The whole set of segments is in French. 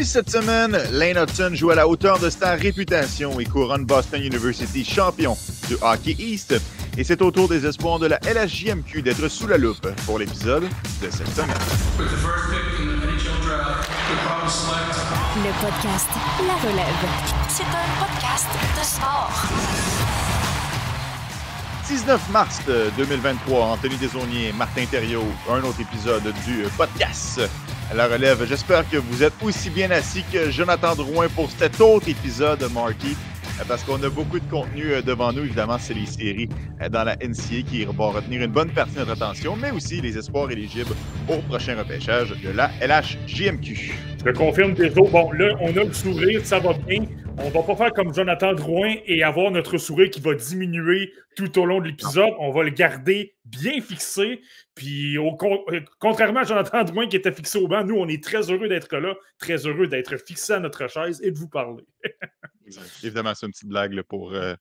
menu cette semaine, Lane Hudson joue à la hauteur de sa réputation et couronne Boston University champion du Hockey East. Et c'est au tour des espoirs de la LHJMQ d'être sous la loupe pour l'épisode de cette semaine. Le podcast La Relève. C'est un podcast de sport. 19 mars 2023, Anthony Desaunier, Martin Thériault, un autre épisode du podcast La Relève. J'espère que vous êtes aussi bien assis que Jonathan Drouin pour cet autre épisode, Marky, parce qu'on a beaucoup de contenu euh, devant nous. Évidemment, c'est les séries euh, dans la NCA qui vont retenir une bonne partie de notre attention, mais aussi les espoirs éligibles au prochain repêchage de la LHJMQ. Je confirme, Déso. Bon, là, on a le sourire, ça va bien. On va pas faire comme Jonathan Drouin et avoir notre sourire qui va diminuer tout au long de l'épisode. On va le garder bien fixé. Puis, au euh, contrairement à Jonathan Drouin qui était fixé au banc, nous, on est très heureux d'être là, très heureux d'être fixé à notre chaise et de vous parler. Évidemment, c'est une petite blague pour, euh,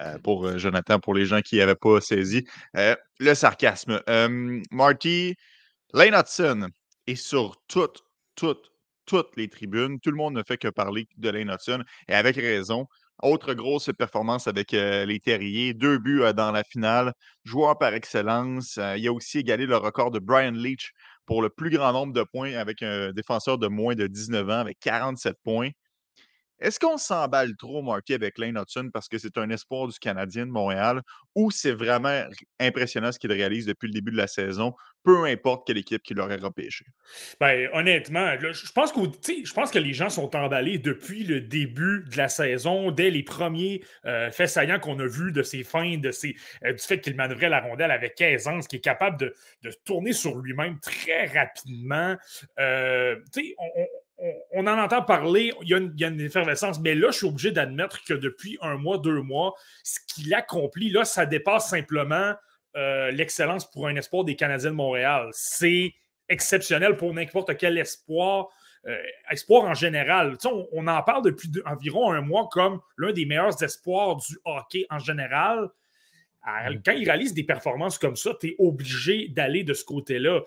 euh, pour Jonathan, pour les gens qui n'avaient pas saisi. le sarcasme. Marty, Lane Hudson est sur toutes, toutes, toutes les tribunes. Tout le monde ne fait que parler de Lane et avec raison. Autre grosse performance avec les Terriers, deux buts dans la finale, joueur par excellence. il a aussi égalé le record de Brian Leach pour le plus grand nombre de points avec un défenseur de moins de 19 ans avec 47 points. Est-ce qu'on s'emballe trop, Marty, avec Lane Hudson parce que c'est un espoir du Canadien de Montréal ou c'est vraiment impressionnant ce qu'il réalise depuis le début de la saison, peu importe quelle équipe qui l'aurait repêché? Ben, honnêtement, je, pense que, les gens sont emballés depuis le début de la saison, dès les premiers euh, faits saillants qu'on a vus de ses fins, de ses, euh, du fait qu'il manœuvrait la rondelle avec aisance, qui est capable de, tourner sur lui-même très rapidement. Euh, on, en entend parler, il y, a une, effervescence, mais là, je suis obligé d'admettre que depuis un mois, deux mois, ce qu'il accomplit, là, ça dépasse simplement euh, l'excellence pour un espoir des Canadiens de Montréal. C'est exceptionnel pour n'importe quel espoir. Euh, espoir en général. On, on, en parle depuis environ un mois comme l'un des meilleurs espoirs du hockey en général. Mm. quand il réalise des performances comme ça, tu es obligé d'aller de ce côté-là.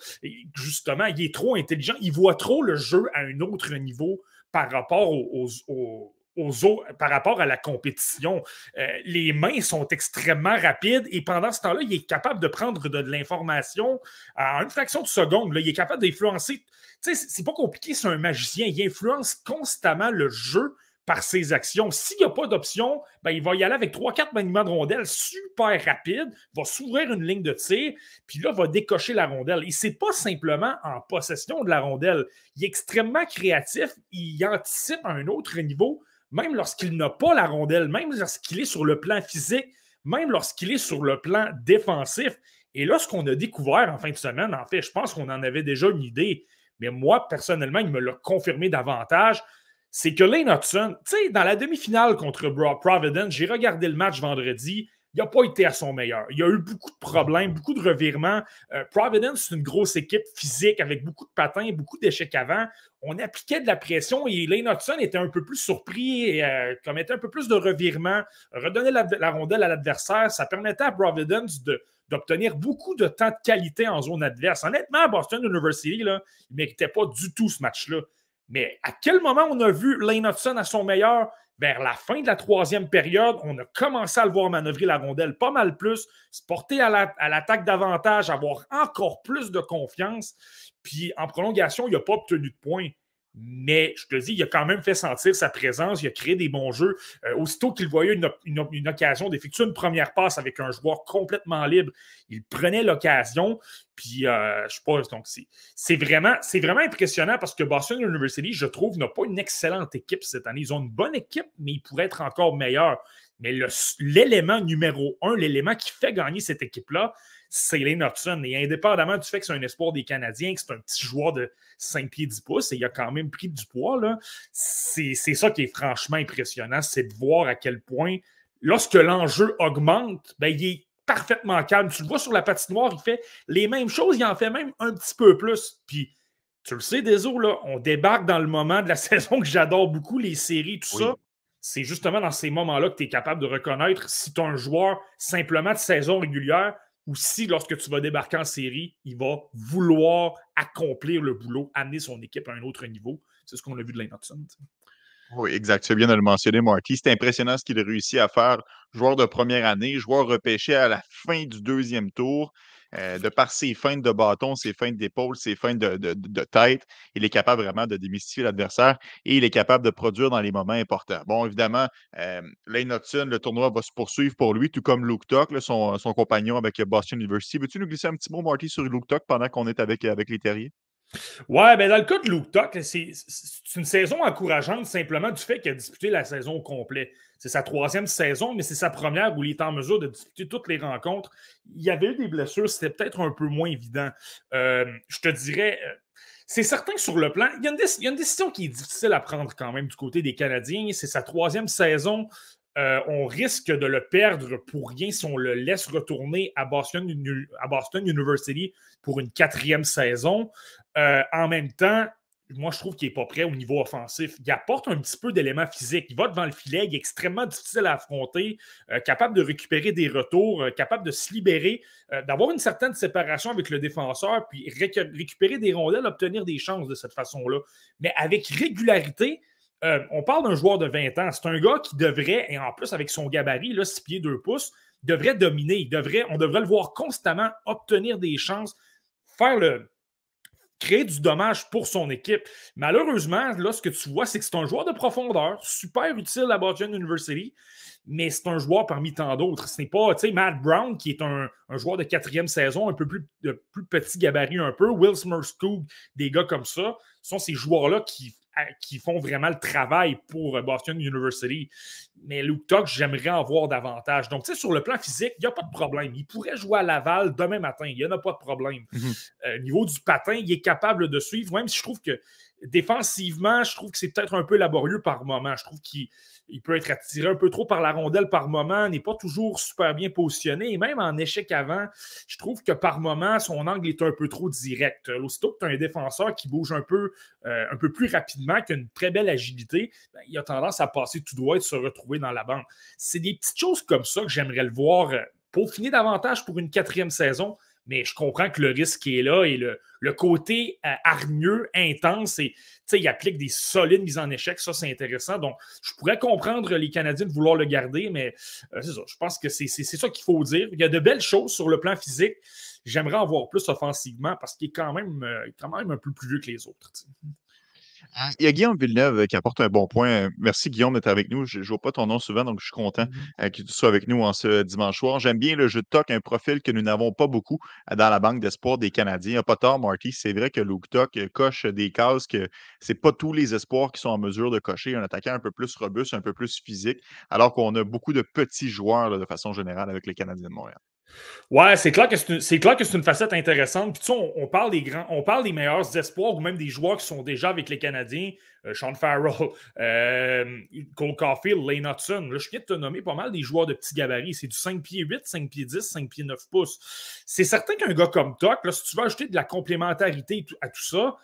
Justement, il est trop intelligent. Il voit trop le jeu à un autre niveau par rapport aux, par rapport à la compétition. Euh, les mains sont extrêmement rapides et pendant ce temps-là, il est capable de prendre de, l'information à une fraction de seconde. il est capable d'influencer. Tu sais, c'est pas compliqué, c'est un magicien. Il influence constamment le jeu par ses actions. S'il n'y a pas d'option, ben, il va y aller avec 3-4 maniements de rondelle super rapide, va s'ouvrir une ligne de tir, puis là, va décocher la rondelle. Et c'est pas simplement en possession de la rondelle. Il est extrêmement créatif, il anticipe à un autre niveau, même lorsqu'il n'a pas la rondelle, même lorsqu'il est sur le plan physique, même lorsqu'il est sur le plan défensif. Et là, ce qu'on a découvert en fin de semaine, en fait, je pense qu'on en avait déjà une idée, mais moi, personnellement, il me l'a confirmé davantage c'est que Lane Hudson, tu sais, dans la demi-finale contre Providence, j'ai regardé le match vendredi, il n'a pas été à son meilleur. Il y a eu beaucoup de problèmes, beaucoup de revirements. Euh, Providence, c'est une grosse équipe physique avec beaucoup de patins, beaucoup d'échecs avant. On appliquait de la pression et Lane Hudson était un peu plus surpris et euh, commettait un peu plus de revirements, redonnait la, rondelle à l'adversaire. Ça permettait à Providence d'obtenir beaucoup de temps de qualité en zone adverse. Honnêtement, Boston University, là, il ne méritait pas du tout ce match-là. Mais à quel moment on a vu Lane Hudson à son meilleur? Vers la fin de la troisième période, on a commencé à le voir manœuvrer la rondelle pas mal plus, se porter à l'attaque davantage, avoir encore plus de confiance. Puis en prolongation, il n'a pas obtenu de points. Mais je te dis, il a quand même fait sentir sa présence, il a créé des bons jeux. Euh, aussitôt qu'il voyait une, occasion d'effectuer une première passe avec un joueur complètement libre, il prenait l'occasion. Puis, euh, je pas, donc c'est vraiment, vraiment impressionnant parce que Boston University, je trouve, n'a pas une excellente équipe cette année. Ils ont une bonne équipe, mais ils pourraient être encore meilleurs. Mais l'élément numéro un, l'élément qui fait gagner cette équipe-là, c'est Lane Hudson. Et indépendamment du fait que c'est un espoir des Canadiens, que c'est un petit joueur de 5 pieds 10 pouces, et il a quand même pris du poids, c'est ça qui est franchement impressionnant, c'est de voir à quel point, lorsque l'enjeu augmente, ben, il est parfaitement calme. Tu le vois sur la patinoire, il fait les mêmes choses, il en fait même un petit peu plus. Puis, tu le sais, Deso, là, on débarque dans le moment de la saison que j'adore beaucoup, les séries, tout ça. C'est justement dans ces moments-là que tu es capable de reconnaître si tu as un joueur simplement de saison régulière ou si lorsque tu vas débarquer en série, il va vouloir accomplir le boulot, amener son équipe à un autre niveau. c'est ce qu'on a vu de Lane Hudson. Oui, exact. Tu bien de le mentionner, Marty. C'est impressionnant ce qu'il a réussi à faire. Joueur de première année, joueur repêché à la fin du deuxième tour. Euh, de par ses feintes de bâton, ses feintes d'épaule, ses feintes de, tête, il est capable vraiment de démystifier l'adversaire et il est capable de produire dans les moments importants. Bon, évidemment, euh, Lane Hudson, le tournoi va se poursuivre pour lui, tout comme Luke Tuck, son, compagnon avec Boston University. Veux-tu nous glisser un petit mot, Marty, sur Luke Tuck pendant qu'on est avec, avec les terriers? Ouais, ben dans le cas de Luke Tuck, c'est une saison encourageante simplement du fait qu'il a disputé la saison au complet. C'est sa troisième saison, mais c'est sa première où il est en mesure de disputer toutes les rencontres. Il y avait eu des blessures, c'était peut-être un peu moins évident. Euh, je te dirais, euh, c'est certain que sur le plan, il y, a une décision qui est difficile à prendre quand même du côté des Canadiens. C'est sa troisième saison. Euh, on risque de le perdre pour rien si on le laisse retourner à Boston, University pour une quatrième saison. En même temps, moi, je trouve qu'il n'est pas prêt au niveau offensif. Il apporte un petit peu d'éléments physiques. Il va devant le filet, il est extrêmement difficile à affronter, euh, capable de récupérer des retours, capable de se libérer, d'avoir une certaine séparation avec le défenseur, puis récupérer des rondelles, obtenir des chances de cette façon-là. Mais avec régularité, euh, on parle d'un joueur de 20 ans. C'est un gars qui devrait, et en plus avec son gabarit, là, 6 pieds 2 pouces, devrait dominer. devrait, on devrait le voir constamment obtenir des chances, faire le, créer du dommage pour son équipe. Malheureusement, là, ce que tu vois, c'est que c'est un joueur de profondeur, super utile à Boston University, mais c'est un joueur parmi tant d'autres. Ce n'est pas, tu sais, Matt Brown, qui est un, joueur de quatrième saison, un peu plus, petit gabarit un peu, Will Smirskoog, des gars comme ça, sont ces joueurs-là qui qui font vraiment le travail pour euh, Boston University. Mais Luke Tuck, j'aimerais en voir davantage. Donc, tu sais, sur le plan physique, il n'y a pas de problème. Il pourrait jouer à Laval demain matin. Il n'y en a pas de problème. Mhm. Euh, au niveau du patin, il est capable de suivre, même si je trouve que défensivement, je trouve que c'est peut-être un peu laborieux par moment. Je trouve qu'il il peut être attiré un peu trop par la rondelle par moment, n'est pas toujours super bien positionné. Et même en échec avant, je trouve que par moment, son angle est un peu trop direct. Aussitôt que tu as un défenseur qui bouge un peu, euh, un peu plus rapidement, qui a une très belle agilité, ben, il a tendance à passer tout droit et de se retrouver dans la bande. C'est des petites choses comme ça que j'aimerais le voir euh, pour finir davantage pour une quatrième saison mais je comprends que le risque est là et le, côté euh, hargneux, intense, et il applique des solides mises en échec. Ça, c'est intéressant. Donc, je pourrais comprendre les Canadiens de vouloir le garder, mais euh, c'est ça. Je pense que c'est ça qu'il faut dire. Il y a de belles choses sur le plan physique. J'aimerais en voir plus offensivement parce qu'il est quand même, euh, quand même un peu plus vieux que les autres. Il y a Guillaume Villeneuve euh, qui apporte un bon point. Merci Guillaume d'être avec nous. Je ne vois pas ton nom souvent, donc je suis content mmh euh, que tu sois avec nous en ce dimanche soir. J'aime bien le jeu de Toc, un profil que nous n'avons pas beaucoup euh, dans la banque d'espoir des Canadiens. Il n'y a pas tort, Marty. C'est vrai que Luke Toc coche des cases que ce n'est pas tous les espoirs qui sont en mesure de cocher. Un attaquant un peu plus robuste, un peu plus physique, alors qu'on a beaucoup de petits joueurs de façon générale avec les Canadiens de Montréal. Ouais, c'est clair que c'est clair que c'est une facette intéressante. Puis, tu sais, on, parle des grands, on parle meilleurs espoirs ou même des joueurs qui sont déjà avec les Canadiens. Euh, Sean Farrell, euh, Cole Caulfield, Lane Hudson. Là, je viens de te nommer pas mal des joueurs de petits gabarits. C'est du 5 pieds 8, 5 pieds 10, 5 pieds 9 pouces. C'est certain qu'un gars comme Toc, là, si tu veux ajouter de la complémentarité à tout ça,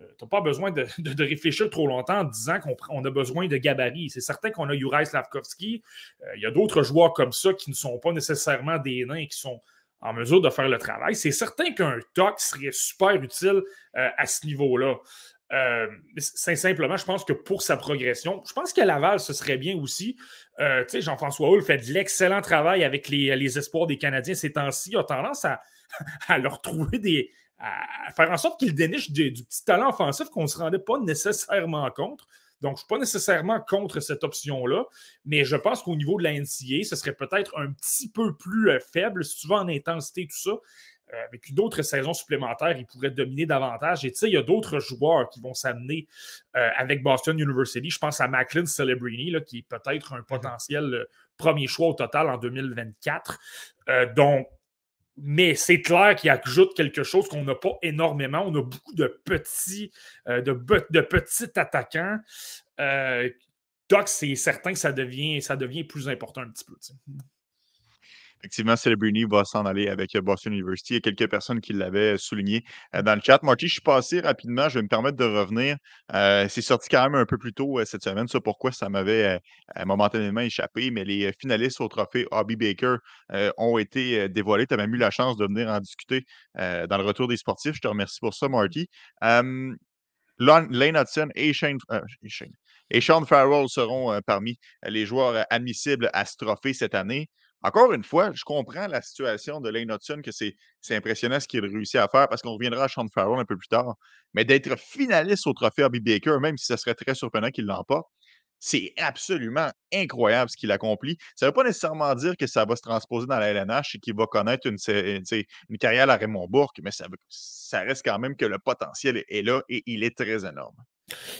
euh, tu n'as pas besoin de, réfléchir trop longtemps en disant qu'on a besoin de gabarits. C'est certain qu'on a Juraj Slavkovski. Euh, il y a d'autres joueurs comme ça qui ne sont pas nécessairement des nains et qui sont en mesure de faire le travail. C'est certain qu'un TOC serait super utile euh, à ce niveau-là. simplement, je pense que pour sa progression, je pense qu'à Laval, ce serait bien aussi. tu sais, Jean-François Hull fait de l'excellent travail avec les, espoirs des Canadiens ces temps-ci. Il a tendance à leur trouver des, à faire en sorte qu'il déniche du, petit talent offensif qu'on ne se rendait pas nécessairement contre. Donc, je ne suis pas nécessairement contre cette option-là, mais je pense qu'au niveau de la NCA, ce serait peut-être un petit peu plus euh, faible, si tu veux, en intensité, tout ça. Euh, avec une autre saison supplémentaire, il pourrait dominer davantage. Et tu sais, il y a d'autres joueurs qui vont s'amener euh, avec Boston University. Je pense à Macklin Celebrini, là, qui est peut-être un potentiel premier choix au total en 2024. donc, mais c'est clair qu'il ajoute quelque chose qu'on n'a pas énormément. On a beaucoup de petits, euh, petits attaquants. Euh, donc, c'est certain que ça devient, ça devient plus important un petit peu. Effectivement, Celebrini va s'en aller avec euh, Boston University. Il y a quelques personnes qui l'avaient souligné euh, dans le chat. Marty, je suis passé rapidement. Je vais me permettre de revenir. Euh, c'est sorti quand même un peu plus tôt cette semaine. Ça, pourquoi ça m'avait momentanément échappé. Mais les finalistes au trophée Hobby Baker ont été dévoilés. Tu as même eu la chance de venir en discuter dans le retour des sportifs. Je te remercie pour ça, Marty. Lane Hudson et Shane, euh, et Sean Farrell seront euh, parmi les joueurs admissibles à ce trophée cette année. Encore une fois, je comprends la situation de Lane que c'est impressionnant ce qu'il réussit à faire parce qu'on reviendra à Sean Farrell un peu plus tard. Mais d'être finaliste au trophée Hobby Baker, même si ce serait très surprenant qu'il l'emporte, c'est absolument incroyable ce qu'il accomplit. Ça ne veut pas nécessairement dire que ça va se transposer dans la LNH et qu'il va connaître une, carrière à Raymond Bourque, mais ça, reste quand même que le potentiel est là et il est très énorme.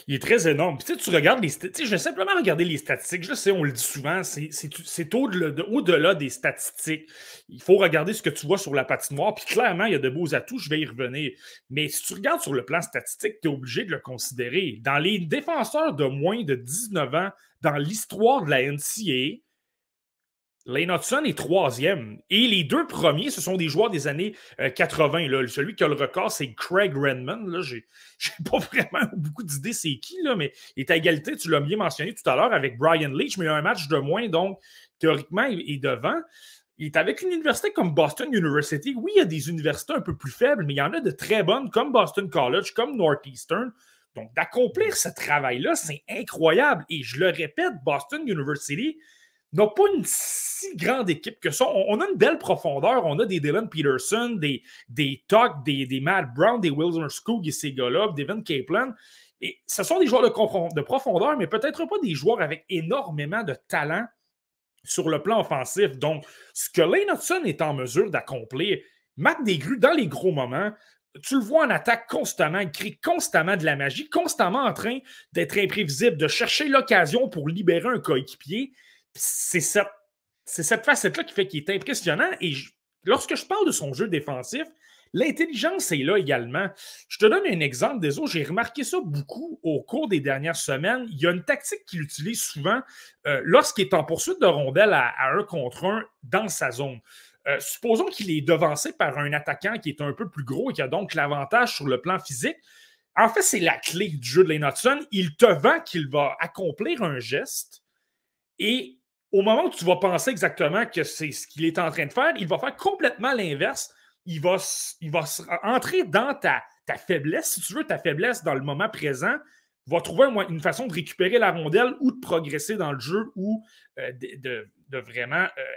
Il est très énorme. Puis, tu regardes les statistiques. Je vais simplement regarder les statistiques. Je sais, on le dit souvent, c'est au-delà des statistiques. Il faut regarder ce que tu vois sur la patinoire. Puis clairement, il y a de beaux atouts. Je vais y revenir. Mais si tu regardes sur le plan statistique, tu es obligé de le considérer. Dans les défenseurs de moins de 19 ans dans l'histoire de la NCAA, Lane Hudson est troisième. Et les deux premiers, ce sont des joueurs des années 80. Euh. Celui qui a le record, c'est Craig Redmond. Je n'ai pas vraiment beaucoup d'idées c'est qui, là, mais il est à égalité, tu l'as bien mentionné tout à l'heure, avec Brian Leach, mais il a un match de moins, donc théoriquement, il est devant. Il est avec une université comme Boston University. Oui, il y a des universités un peu plus faibles, mais il y en a de très bonnes, comme Boston College, comme Northeastern. Donc, d'accomplir ce travail-là, c'est incroyable. Et je le répète, Boston University, n'a pas une si grande équipe que ça. On, a une belle profondeur. On a des Dylan Peterson, des, des Tuck, des, des Matt Brown, des Wilson Skoog et ces gars-là, Devin Kaplan. Et ce sont des joueurs de, de profondeur, mais peut-être pas des joueurs avec énormément de talent sur le plan offensif. Donc, ce que Lane Hudson est en mesure d'accomplir, Matt Desgrues, dans les gros moments, tu le vois en attaque constamment, il crée constamment de la magie, constamment en train d'être imprévisible, de chercher l'occasion pour libérer un coéquipier c'est cette, cette facette-là qui fait qu'il est impressionnant. Et lorsque je parle de son jeu défensif, l'intelligence est là également. Je te donne un exemple des autres. J'ai remarqué ça beaucoup au cours des dernières semaines. Il y a une tactique qu'il utilise souvent euh, lorsqu'il est en poursuite de rondelle à, un contre un dans sa zone. Euh, supposons qu'il est devancé par un attaquant qui est un peu plus gros et qui a donc l'avantage sur le plan physique. En fait, c'est la clé du jeu de Lane Il te vend qu'il va accomplir un geste et au moment où tu vas penser exactement que c'est ce qu'il est en train de faire, il va faire complètement l'inverse. Il va, il va entrer dans ta, ta faiblesse, si tu veux, ta faiblesse dans le moment présent, va trouver une façon de récupérer la rondelle ou de progresser dans le jeu ou euh, de, vraiment, euh,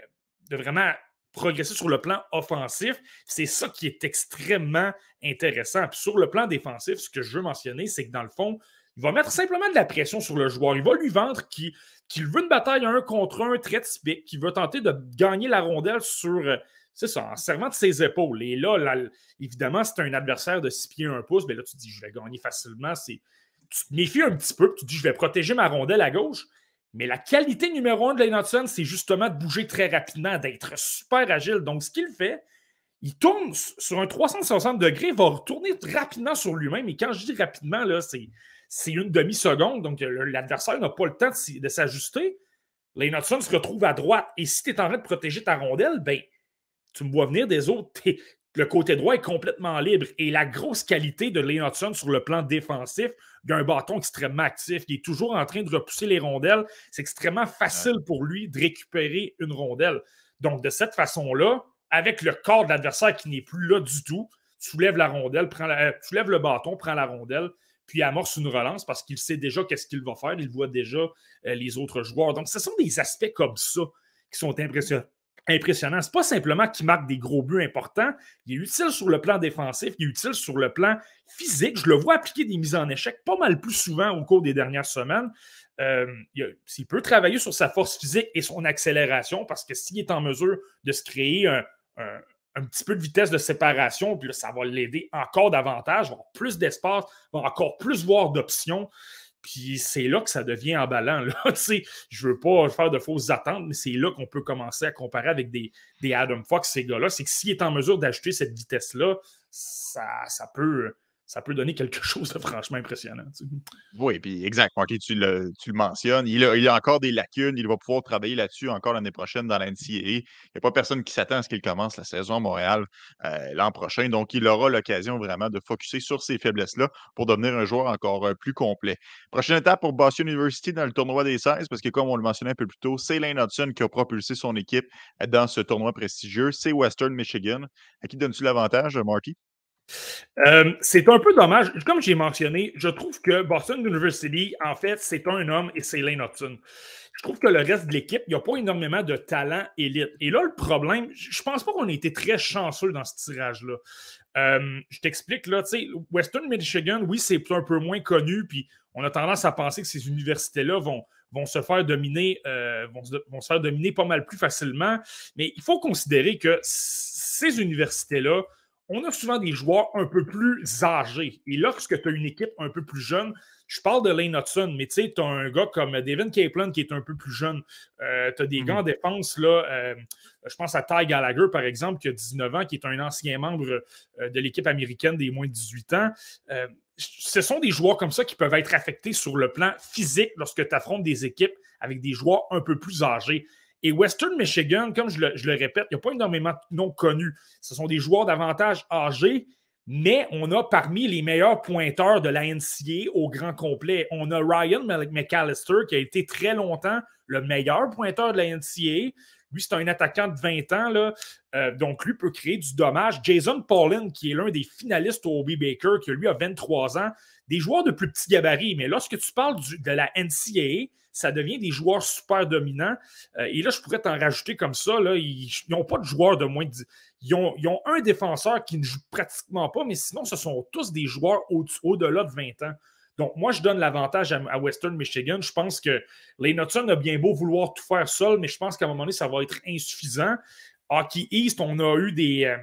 de vraiment progresser sur le plan offensif. C'est ça qui est extrêmement intéressant. sur le plan défensif, ce que je veux mentionner, c'est que dans le fond, il va mettre simplement de la pression sur le joueur. Il va lui vendre qu'il veut une bataille un contre un très typique, qu'il veut tenter de gagner la rondelle sur, euh, c'est ça, en servant de ses épaules. Et là, évidemment, c'est un adversaire de 6 pieds 1 pouce, mais là, tu te dis, je vais gagner facilement. Tu te méfies un petit peu, tu te dis, je vais protéger ma rondelle à gauche. Mais la qualité numéro un de Lane c'est justement de bouger très rapidement, d'être super agile. Donc, ce qu'il fait, il tourne sur un 360 degrés, va retourner rapidement sur lui-même. Et quand je dis rapidement, là, c'est c'est une demi-seconde, donc l'adversaire n'a pas le temps de, s'ajuster. Hudson se retrouve à droite. Et si tu es en train de protéger ta rondelle, ben, tu me vois venir des autres. Le côté droit est complètement libre. Et la grosse qualité de Lane Hudson sur le plan défensif, il a un bâton extrêmement actif. Il est toujours en train de repousser les rondelles. C'est extrêmement facile pour lui de récupérer une rondelle. Donc, de cette façon-là, avec le corps de l'adversaire qui n'est plus là du tout, tu soulèves la rondelle, la, le bâton, prends la rondelle, puis amorce une relance parce qu'il sait déjà qu'est-ce qu'il va faire, il voit déjà euh, les autres joueurs. Donc, ce sont des aspects comme ça qui sont impressionnants. Impressionnant. Ce n'est pas simplement qu'il marque des gros buts importants, il est utile sur le plan défensif, il est utile sur le plan physique. Je le vois appliquer des mises en échec pas mal plus souvent au cours des dernières semaines. Euh, il, peut travailler sur sa force physique et son accélération parce que s'il est en mesure de se créer un petit peu de vitesse de séparation, puis là, ça va l'aider encore davantage, avoir plus d'espace, va encore plus voir d'options. Puis c'est là que ça devient emballant. Là. je ne veux pas faire de fausses attentes, mais c'est là qu'on peut commencer à comparer avec des, des Adam Fox, ces gars-là. C'est que s'il est en mesure d'ajouter cette vitesse-là, ça, ça peut ça peut donner quelque chose de franchement impressionnant. Oui, puis exact. tu le, tu le mentionnes. Il a, a, encore des lacunes. Il va pouvoir travailler là-dessus encore l'année prochaine dans la. Il n'y a pas personne qui s'attend à ce qu'il commence la saison à Montréal euh, l'an prochain. Donc, il aura l'occasion vraiment de focuser sur ces faiblesses-là pour devenir un joueur encore euh, plus complet. Prochaine étape pour Boston University dans le tournoi des 16, parce que comme on le mentionnait un peu plus tôt, c'est Lane Hudson qui a propulsé son équipe dans ce tournoi prestigieux. C'est Western Michigan. À qui donnes-tu l'avantage, Marty? Euh, c'est un peu dommage. Comme j'ai mentionné, je trouve que Boston University, en fait, c'est un homme et c'est Lane Hudson. Je trouve que le reste de l'équipe, il n'y a pas énormément de talent élite. Et là, le problème, je pense pas qu'on ait été très chanceux dans ce tirage-là. Euh, je t'explique, là, tu sais, Western Michigan, oui, c'est un peu moins connu, puis on a tendance à penser que ces universités-là vont, vont se faire dominer, euh, vont, vont, se faire dominer pas mal plus facilement. Mais il faut considérer que ces universités-là, on a souvent des joueurs un peu plus âgés. Et lorsque tu as une équipe un peu plus jeune, je parle de Lane Hudson, mais tu sais, tu as un gars comme Devin Kaplan qui est un peu plus jeune. Euh, tu as des mhm. gars en défense, là. Euh, je pense à Ty Gallagher, par exemple, qui a 19 ans, qui est un ancien membre euh, de l'équipe américaine des moins de 18 ans. ce sont des joueurs comme ça qui peuvent être affectés sur le plan physique lorsque tu affrontes des équipes avec des joueurs un peu plus âgés. Et Western Michigan, comme je le, répète, il n'y a pas énormément de noms connus. Ce sont des joueurs davantage âgés, mais on a parmi les meilleurs pointeurs de la NCA au grand complet. On a Ryan McAllister, qui a été très longtemps le meilleur pointeur de la NCA. Lui, c'est un attaquant de 20 ans. Euh, donc lui peut créer du dommage. Jason Paulin, qui est l'un des finalistes au Obi Baker, qui lui a 23 ans, des joueurs de plus petits gabarits. Mais lorsque tu parles de la NCAA, ça devient des joueurs super dominants. Euh, et là, je pourrais t'en rajouter comme ça. Là, ils n'ont pas de joueurs de moins de. Ils ont, ils ont, un défenseur qui ne joue pratiquement pas, mais sinon, ce sont tous des joueurs au-delà de 20 ans. Donc, moi, je donne l'avantage à, Western Michigan. Je pense que les Hudson a bien beau vouloir tout faire seul, mais je pense qu'à un moment donné, ça va être insuffisant. Hockey East, on a eu des. Euh,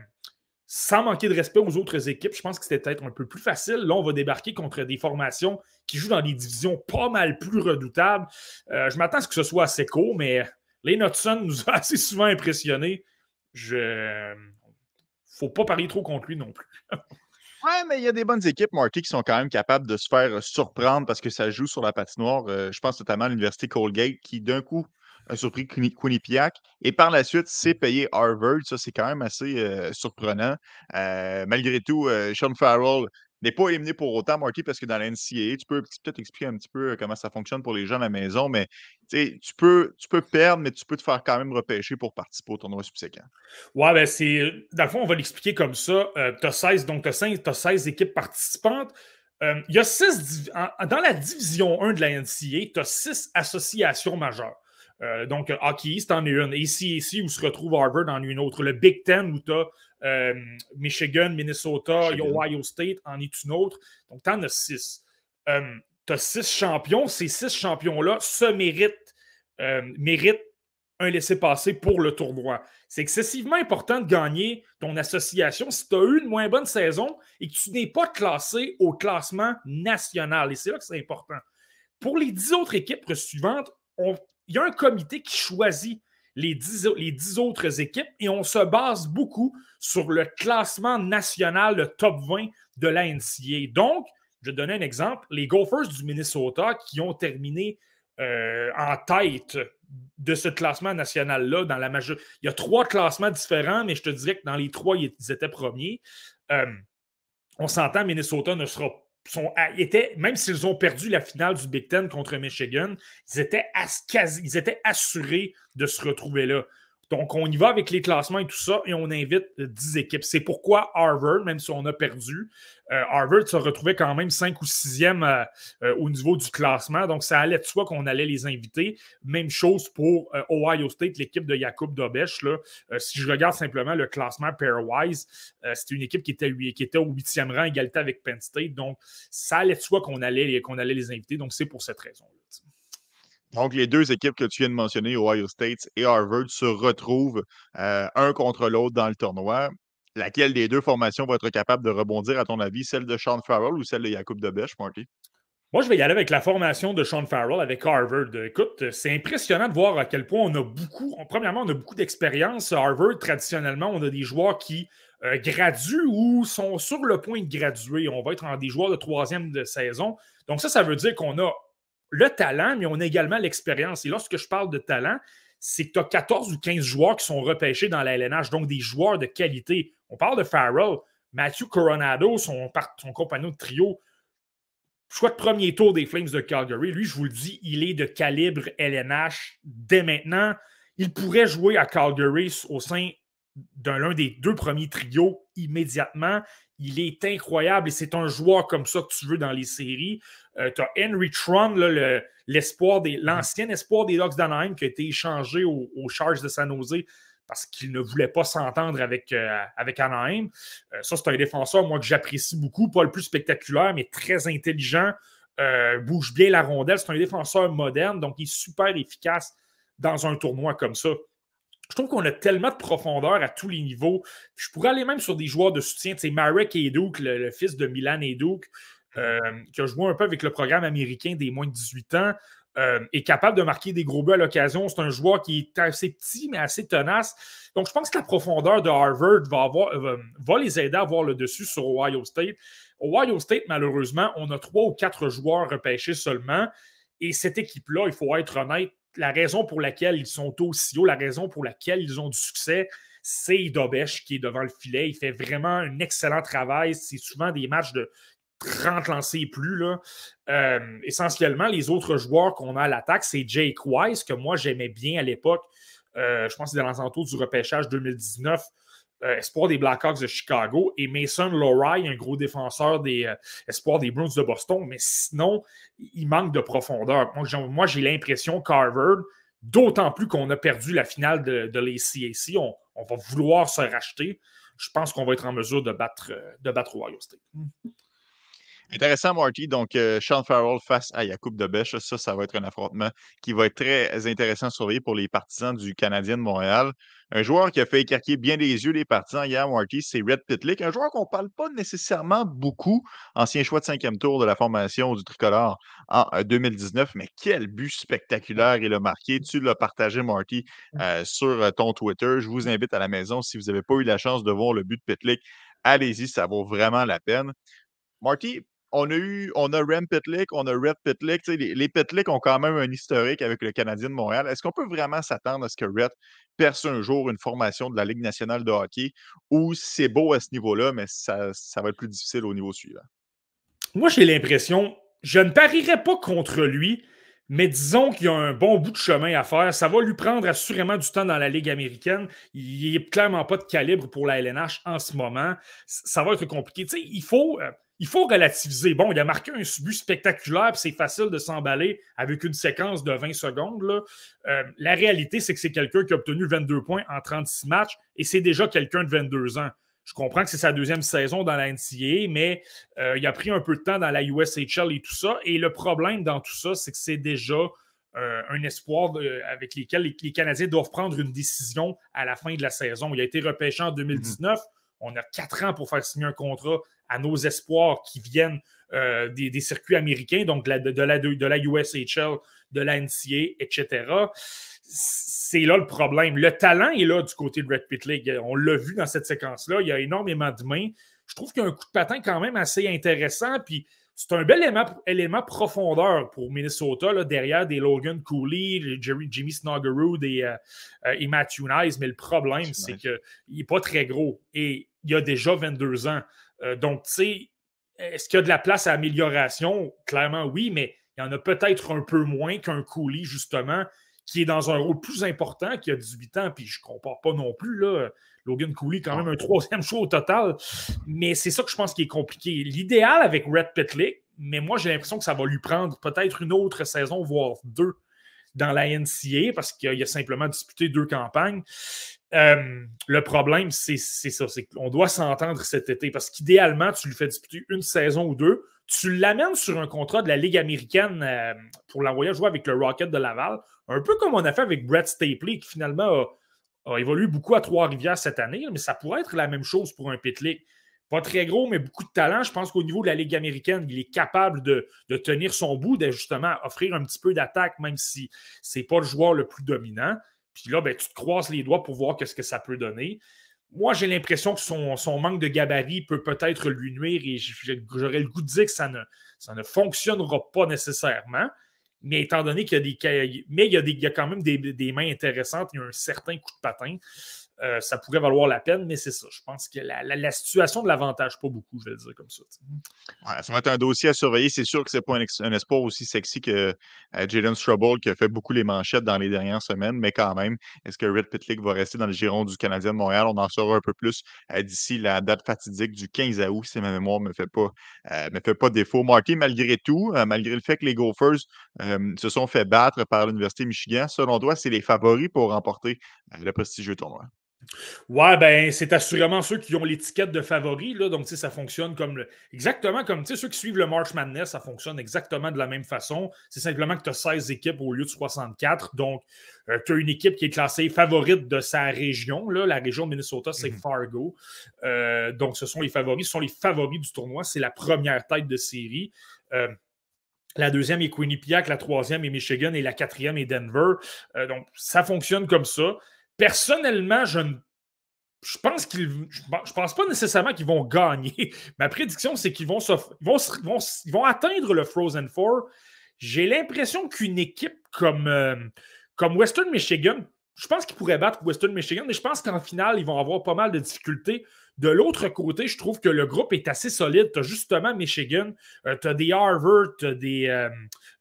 sans manquer de respect aux autres équipes, je pense que c'était peut-être un peu plus facile. Là, on va débarquer contre des formations qui jouent dans des divisions pas mal plus redoutables. Euh, je m'attends à ce que ce soit assez court, mais les Hudson nous a assez souvent impressionnés. Je. Faut pas parier trop contre lui non plus. Ouais, mais il y a des bonnes équipes, Marty, qui sont quand même capables de se faire surprendre parce que ça joue sur la patinoire. Euh, je pense notamment à l'Université Colgate qui, d'un coup, a surpris Quinnipiac. Et par la suite, c'est payé Harvard. Ça, c'est quand même assez euh, surprenant. malgré tout, Sean Farrell n'est pas éliminé pour autant, Marty, parce que dans la NCAA, tu peux peut-être expliquer un petit peu comment ça fonctionne pour les gens à la maison, mais tu peux, tu peux perdre, mais tu peux te faire quand même repêcher pour participer au tournoi subséquent. Ouais, ben c'est. Dans le fond, on va l'expliquer comme ça. Euh, tu as 16, donc tu as, 16 équipes participantes. Euh, il y a 6 dans la division 1 de la NCAA, tu as 6 associations majeures. Euh, donc, Hockey East en est une. Ici, ici, où se retrouve Harvard en est une autre. Le Big Ten, où tu as euh, Michigan, Minnesota, Ohio State en est une autre. Donc, tu en as six. Euh, tu as six champions. Ces six champions-là se méritent, méritent un laissez-passer pour le tournoi. C'est excessivement important de gagner ton association si tu as eu une moins bonne saison et que tu n'es pas classé au classement national. Et c'est là que c'est important. Pour les dix autres équipes suivantes, il y a un comité qui choisit les dix, autres équipes et on se base beaucoup sur le classement national, le top 20 de la NCA. Donc, je vais donner un exemple. Les Gophers du Minnesota qui ont terminé euh, en tête de ce classement national-là dans la majorité. Il y a trois classements différents, mais je te dirais que dans les trois, ils étaient premiers. Euh, on s'entend, Minnesota ne sera sont, étaient, même s'ils ont perdu la finale du Big Ten contre Michigan, ils étaient, ils étaient assurés de se retrouver là. Donc, on y va avec les classements et tout ça, et on invite 10 équipes. C'est pourquoi Harvard, même si on a perdu, euh, Harvard se retrouvait quand même 5 ou 6e euh, euh, au niveau du classement. Donc, ça allait de soi qu'on allait les inviter. Même chose pour Ohio State, l'équipe de Jacob Dobesch. si je regarde simplement le classement pairwise, c'était une équipe qui était, qui au 8e rang, égalité avec Penn State. Donc, ça allait de soi qu'on allait, qu'on allait les inviter. Donc, c'est pour cette raison-là. Donc, les deux équipes que tu viens de mentionner, Ohio State et Harvard, se retrouvent euh, un contre l'autre dans le tournoi. Laquelle des deux formations va être capable de rebondir, à ton avis, celle de Sean Farrell ou celle de Jacob Debesch, Marty? Moi, je vais y aller avec la formation de Sean Farrell avec Harvard. Écoute, c'est impressionnant de voir à quel point on a beaucoup, premièrement, on a beaucoup d'expérience. Harvard, traditionnellement, on a des joueurs qui euh, graduent ou sont sur le point de graduer. On va être en des joueurs de troisième de saison. Donc ça, ça veut dire qu'on a le talent, mais on a également l'expérience. Et lorsque je parle de talent, c'est que tu as 14 ou 15 joueurs qui sont repêchés dans la LNH, donc des joueurs de qualité. On parle de Farrell, Matthew Coronado, son, compagnon de trio, choix de premier tour des Flames de Calgary. Lui, je vous le dis, il est de calibre LNH dès maintenant. Il pourrait jouer à Calgary au sein d'un des deux premiers trios immédiatement. Il est incroyable et c'est un joueur comme ça que tu veux dans les séries. Euh, tu as Henry Tron, l'espoir des, l'ancien espoir des Ducks d'Anaheim qui a été échangé aux, Charges de San Jose parce qu'il ne voulait pas s'entendre avec, euh, avec Anaheim. Euh, ça, c'est un défenseur, moi, que j'apprécie beaucoup. Pas le plus spectaculaire, mais très intelligent. bouge bien la rondelle. C'est un défenseur moderne, donc il est super efficace dans un tournoi comme ça. Je trouve qu'on a tellement de profondeur à tous les niveaux. Je pourrais aller même sur des joueurs de soutien. Tu sais, Marek Eduk, le, fils de Milan Eduk, euh, qui a joué un peu avec le programme américain des moins de 18 ans, euh, est capable de marquer des gros buts à l'occasion. C'est un joueur qui est assez petit, mais assez tenace. Donc, je pense que la profondeur de Harvard va, avoir, euh, va les aider à avoir le dessus sur Ohio State. Ohio State, malheureusement, on a trois ou quatre joueurs repêchés seulement. Et cette équipe-là, il faut être honnête, la raison pour laquelle ils sont aussi hauts, la raison pour laquelle ils ont du succès, c'est Dobesh qui est devant le filet. Il fait vraiment un excellent travail. C'est souvent des matchs de 30 lancés et plus. Là. Euh, essentiellement, les autres joueurs qu'on a à l'attaque, c'est Jake Wise, que moi j'aimais bien à l'époque. Euh, je pense que c'est dans les du repêchage 2019. Euh, espoir des Blackhawks de Chicago, et Mason Lorai, un gros défenseur des euh, espoirs des Bruins de Boston. Mais sinon, il manque de profondeur. Moi, j'ai l'impression qu'Harvard, d'autant plus qu'on a perdu la finale de, de l'ACAC, on, va vouloir se racheter. Je pense qu'on va être en mesure de battre, euh, de battre State. Intéressant, Marty. Donc, Sean Farrell face à Yacoub Debeche. Ça, ça va être un affrontement qui va être très intéressant à surveiller pour les partisans du Canadien de Montréal. Un joueur qui a fait écarquer bien les yeux les partisans hier, Marty, c'est Red Pitlick. Un joueur qu'on ne parle pas nécessairement beaucoup, ancien choix de cinquième tour de la formation du tricolore en 2019. Mais quel but spectaculaire il a marqué. Tu l'as partagé, Marty, mmh. sur ton Twitter. Je vous invite à la maison, si vous n'avez pas eu la chance de voir le but de Pitlick, allez-y, ça vaut vraiment la peine. Marty, on a eu, on a Rem Pitlick, on a Red Pitlick. Les, les Pitlick ont quand même un historique avec le Canadien de Montréal. Est-ce qu'on peut vraiment s'attendre à ce que Red perce un jour une formation de la Ligue nationale de hockey ou c'est beau à ce niveau-là, mais ça, va être plus difficile au niveau suivant? Moi, j'ai l'impression, je ne parierais pas contre lui, mais disons qu'il y a un bon bout de chemin à faire. Ça va lui prendre assurément du temps dans la Ligue américaine. Il n'est clairement pas de calibre pour la LNH en ce moment. Ça va être compliqué. il faut. Euh, il faut relativiser. Bon, il a marqué un but spectaculaire, puis c'est facile de s'emballer avec une séquence de 20 secondes. Euh, la réalité, c'est que c'est quelqu'un qui a obtenu 22 points en 36 matchs et c'est déjà quelqu'un de 22 ans. Je comprends que c'est sa deuxième saison dans la NCAA, mais euh, il a pris un peu de temps dans la USHL et tout ça. Et le problème dans tout ça, c'est que c'est déjà euh, un espoir avec lequel les, Canadiens doivent prendre une décision à la fin de la saison. Il a été repêché en 2019. On a quatre ans pour faire signer un contrat à nos espoirs qui viennent euh, des, circuits américains, donc de la, de, la, de la USHL, de la NCA, etc. C'est là le problème. Le talent est là du côté de Red Pit League. On l'a vu dans cette séquence-là. Il y a énormément de mains. Je trouve qu'il y a un coup de patin quand même assez intéressant. Puis c'est un bel élément, élément profondeur pour Minnesota, là, derrière des Logan Cooley, Jerry, Jimmy Snoggerud et, euh, et Matthew Nice. Mais le problème, c'est qu'il n'est pas très gros et il a déjà 22 ans. Euh, donc, tu sais, est-ce qu'il y a de la place à amélioration? Clairement, oui, mais il y en a peut-être un peu moins qu'un Cooley, justement, qui est dans un rôle plus important, qui a 18 ans, puis je ne compare pas non plus, là. Logan Cooley, quand même un troisième choix au total. Mais c'est ça que je pense qui est compliqué. L'idéal avec Red Pitlick, mais moi, j'ai l'impression que ça va lui prendre peut-être une autre saison, voire deux, dans la NCA, parce qu'il a simplement disputé deux campagnes. Euh, le problème, c'est ça, c'est qu'on doit s'entendre cet été parce qu'idéalement, tu lui fais disputer une saison ou deux, tu l'amènes sur un contrat de la Ligue américaine euh, pour l'envoyer jouer avec le Rocket de Laval, un peu comme on a fait avec Brett Stapley, qui finalement a, évolué beaucoup à Trois-Rivières cette année, mais ça pourrait être la même chose pour un Pitlick. Pas très gros, mais beaucoup de talent. Je pense qu'au niveau de la Ligue américaine, il est capable de, tenir son bout, de justement offrir un petit peu d'attaque, même si ce n'est pas le joueur le plus dominant. Puis là, ben, tu te croises les doigts pour voir ce que ça peut donner. Moi, j'ai l'impression que son, manque de gabarit peut peut-être lui nuire et j'aurais le goût de dire que ça ne, ça ne fonctionnera pas nécessairement. Mais étant donné qu'il y a des. Y des, quand même des, mains intéressantes, il y a un certain coup de patin. Euh, ça pourrait valoir la peine, mais c'est ça. Je pense que la, situation ne l'avantage pas beaucoup, je vais le dire comme ça. ça va être un dossier à surveiller. C'est sûr que ce n'est pas un, espoir aussi sexy que euh, Jaden Strubble, qui a fait beaucoup les manchettes dans les dernières semaines, mais quand même, est-ce que Red Pitlick va rester dans le giron du Canadien de Montréal? On en saura un peu plus euh, d'ici la date fatidique du 15 août, si ma mémoire ne me, fait pas, me fait pas défaut. Marty, malgré tout, malgré le fait que les Gophers se sont fait battre par l'Université Michigan, selon toi, c'est les favoris pour remporter le prestigieux tournoi? Ouais, ben, c'est assurément ceux qui ont l'étiquette de favoris. Là, donc, ça fonctionne comme exactement comme ceux qui suivent le March Madness, ça fonctionne exactement de la même façon. C'est simplement que tu as 16 équipes au lieu de 64. Donc, euh, tu as une équipe qui est classée favorite de sa région. Là. La région de Minnesota, c'est mm-hmm. Fargo. Euh, donc, ce sont les favoris. Ce sont les favoris du tournoi. C'est la première tête de série. Euh, la deuxième est Quinnipiac, la troisième est Michigan et la quatrième est Denver. donc, ça fonctionne comme ça. Personnellement, je ne je pense qu'ils. Je pense pas nécessairement qu'ils vont gagner. Ma prédiction, c'est qu'ils vont, vont, vont, atteindre le Frozen Four. J'ai l'impression qu'une équipe comme, euh, comme Western Michigan, je pense qu'ils pourraient battre Western Michigan, mais je pense qu'en finale, ils vont avoir pas mal de difficultés. De l'autre côté, je trouve que le groupe est assez solide. Tu as justement Michigan, euh, tu as des Harvard, tu as des,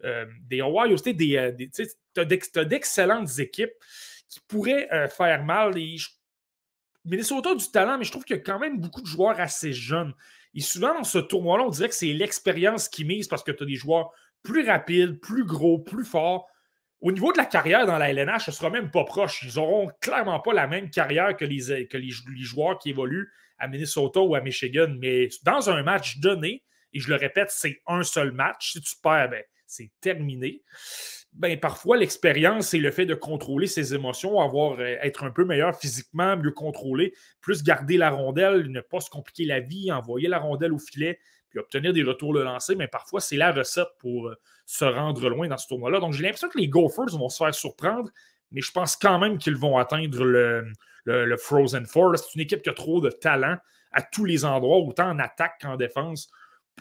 euh, des Ohio State, tu as d'excellentes équipes qui pourrait euh, faire mal. Minnesota a du talent, mais je trouve qu'il y a quand même beaucoup de joueurs assez jeunes. Et souvent, dans ce tournoi-là, on dirait que c'est l'expérience qui mise parce que tu as des joueurs plus rapides, plus gros, plus forts. Au niveau de la carrière dans la LNH, ce ne sera même pas proche. Ils n'auront clairement pas la même carrière que les, que les, joueurs qui évoluent à Minnesota ou à Michigan. Mais dans un match donné, et je le répète, c'est un seul match. Si tu perds, ben, c'est terminé ben, parfois, l'expérience et le fait de contrôler ses émotions, avoir, euh, être un peu meilleur physiquement, mieux contrôler, plus garder la rondelle, ne pas se compliquer la vie, envoyer la rondelle au filet, puis obtenir des retours de lancer, mais parfois, c'est la recette pour euh, se rendre loin dans ce tournoi-là. Donc, j'ai l'impression que les Gophers vont se faire surprendre, mais je pense quand même qu'ils vont atteindre le, le Frozen Four. C'est une équipe qui a trop de talent à tous les endroits, autant en attaque qu'en défense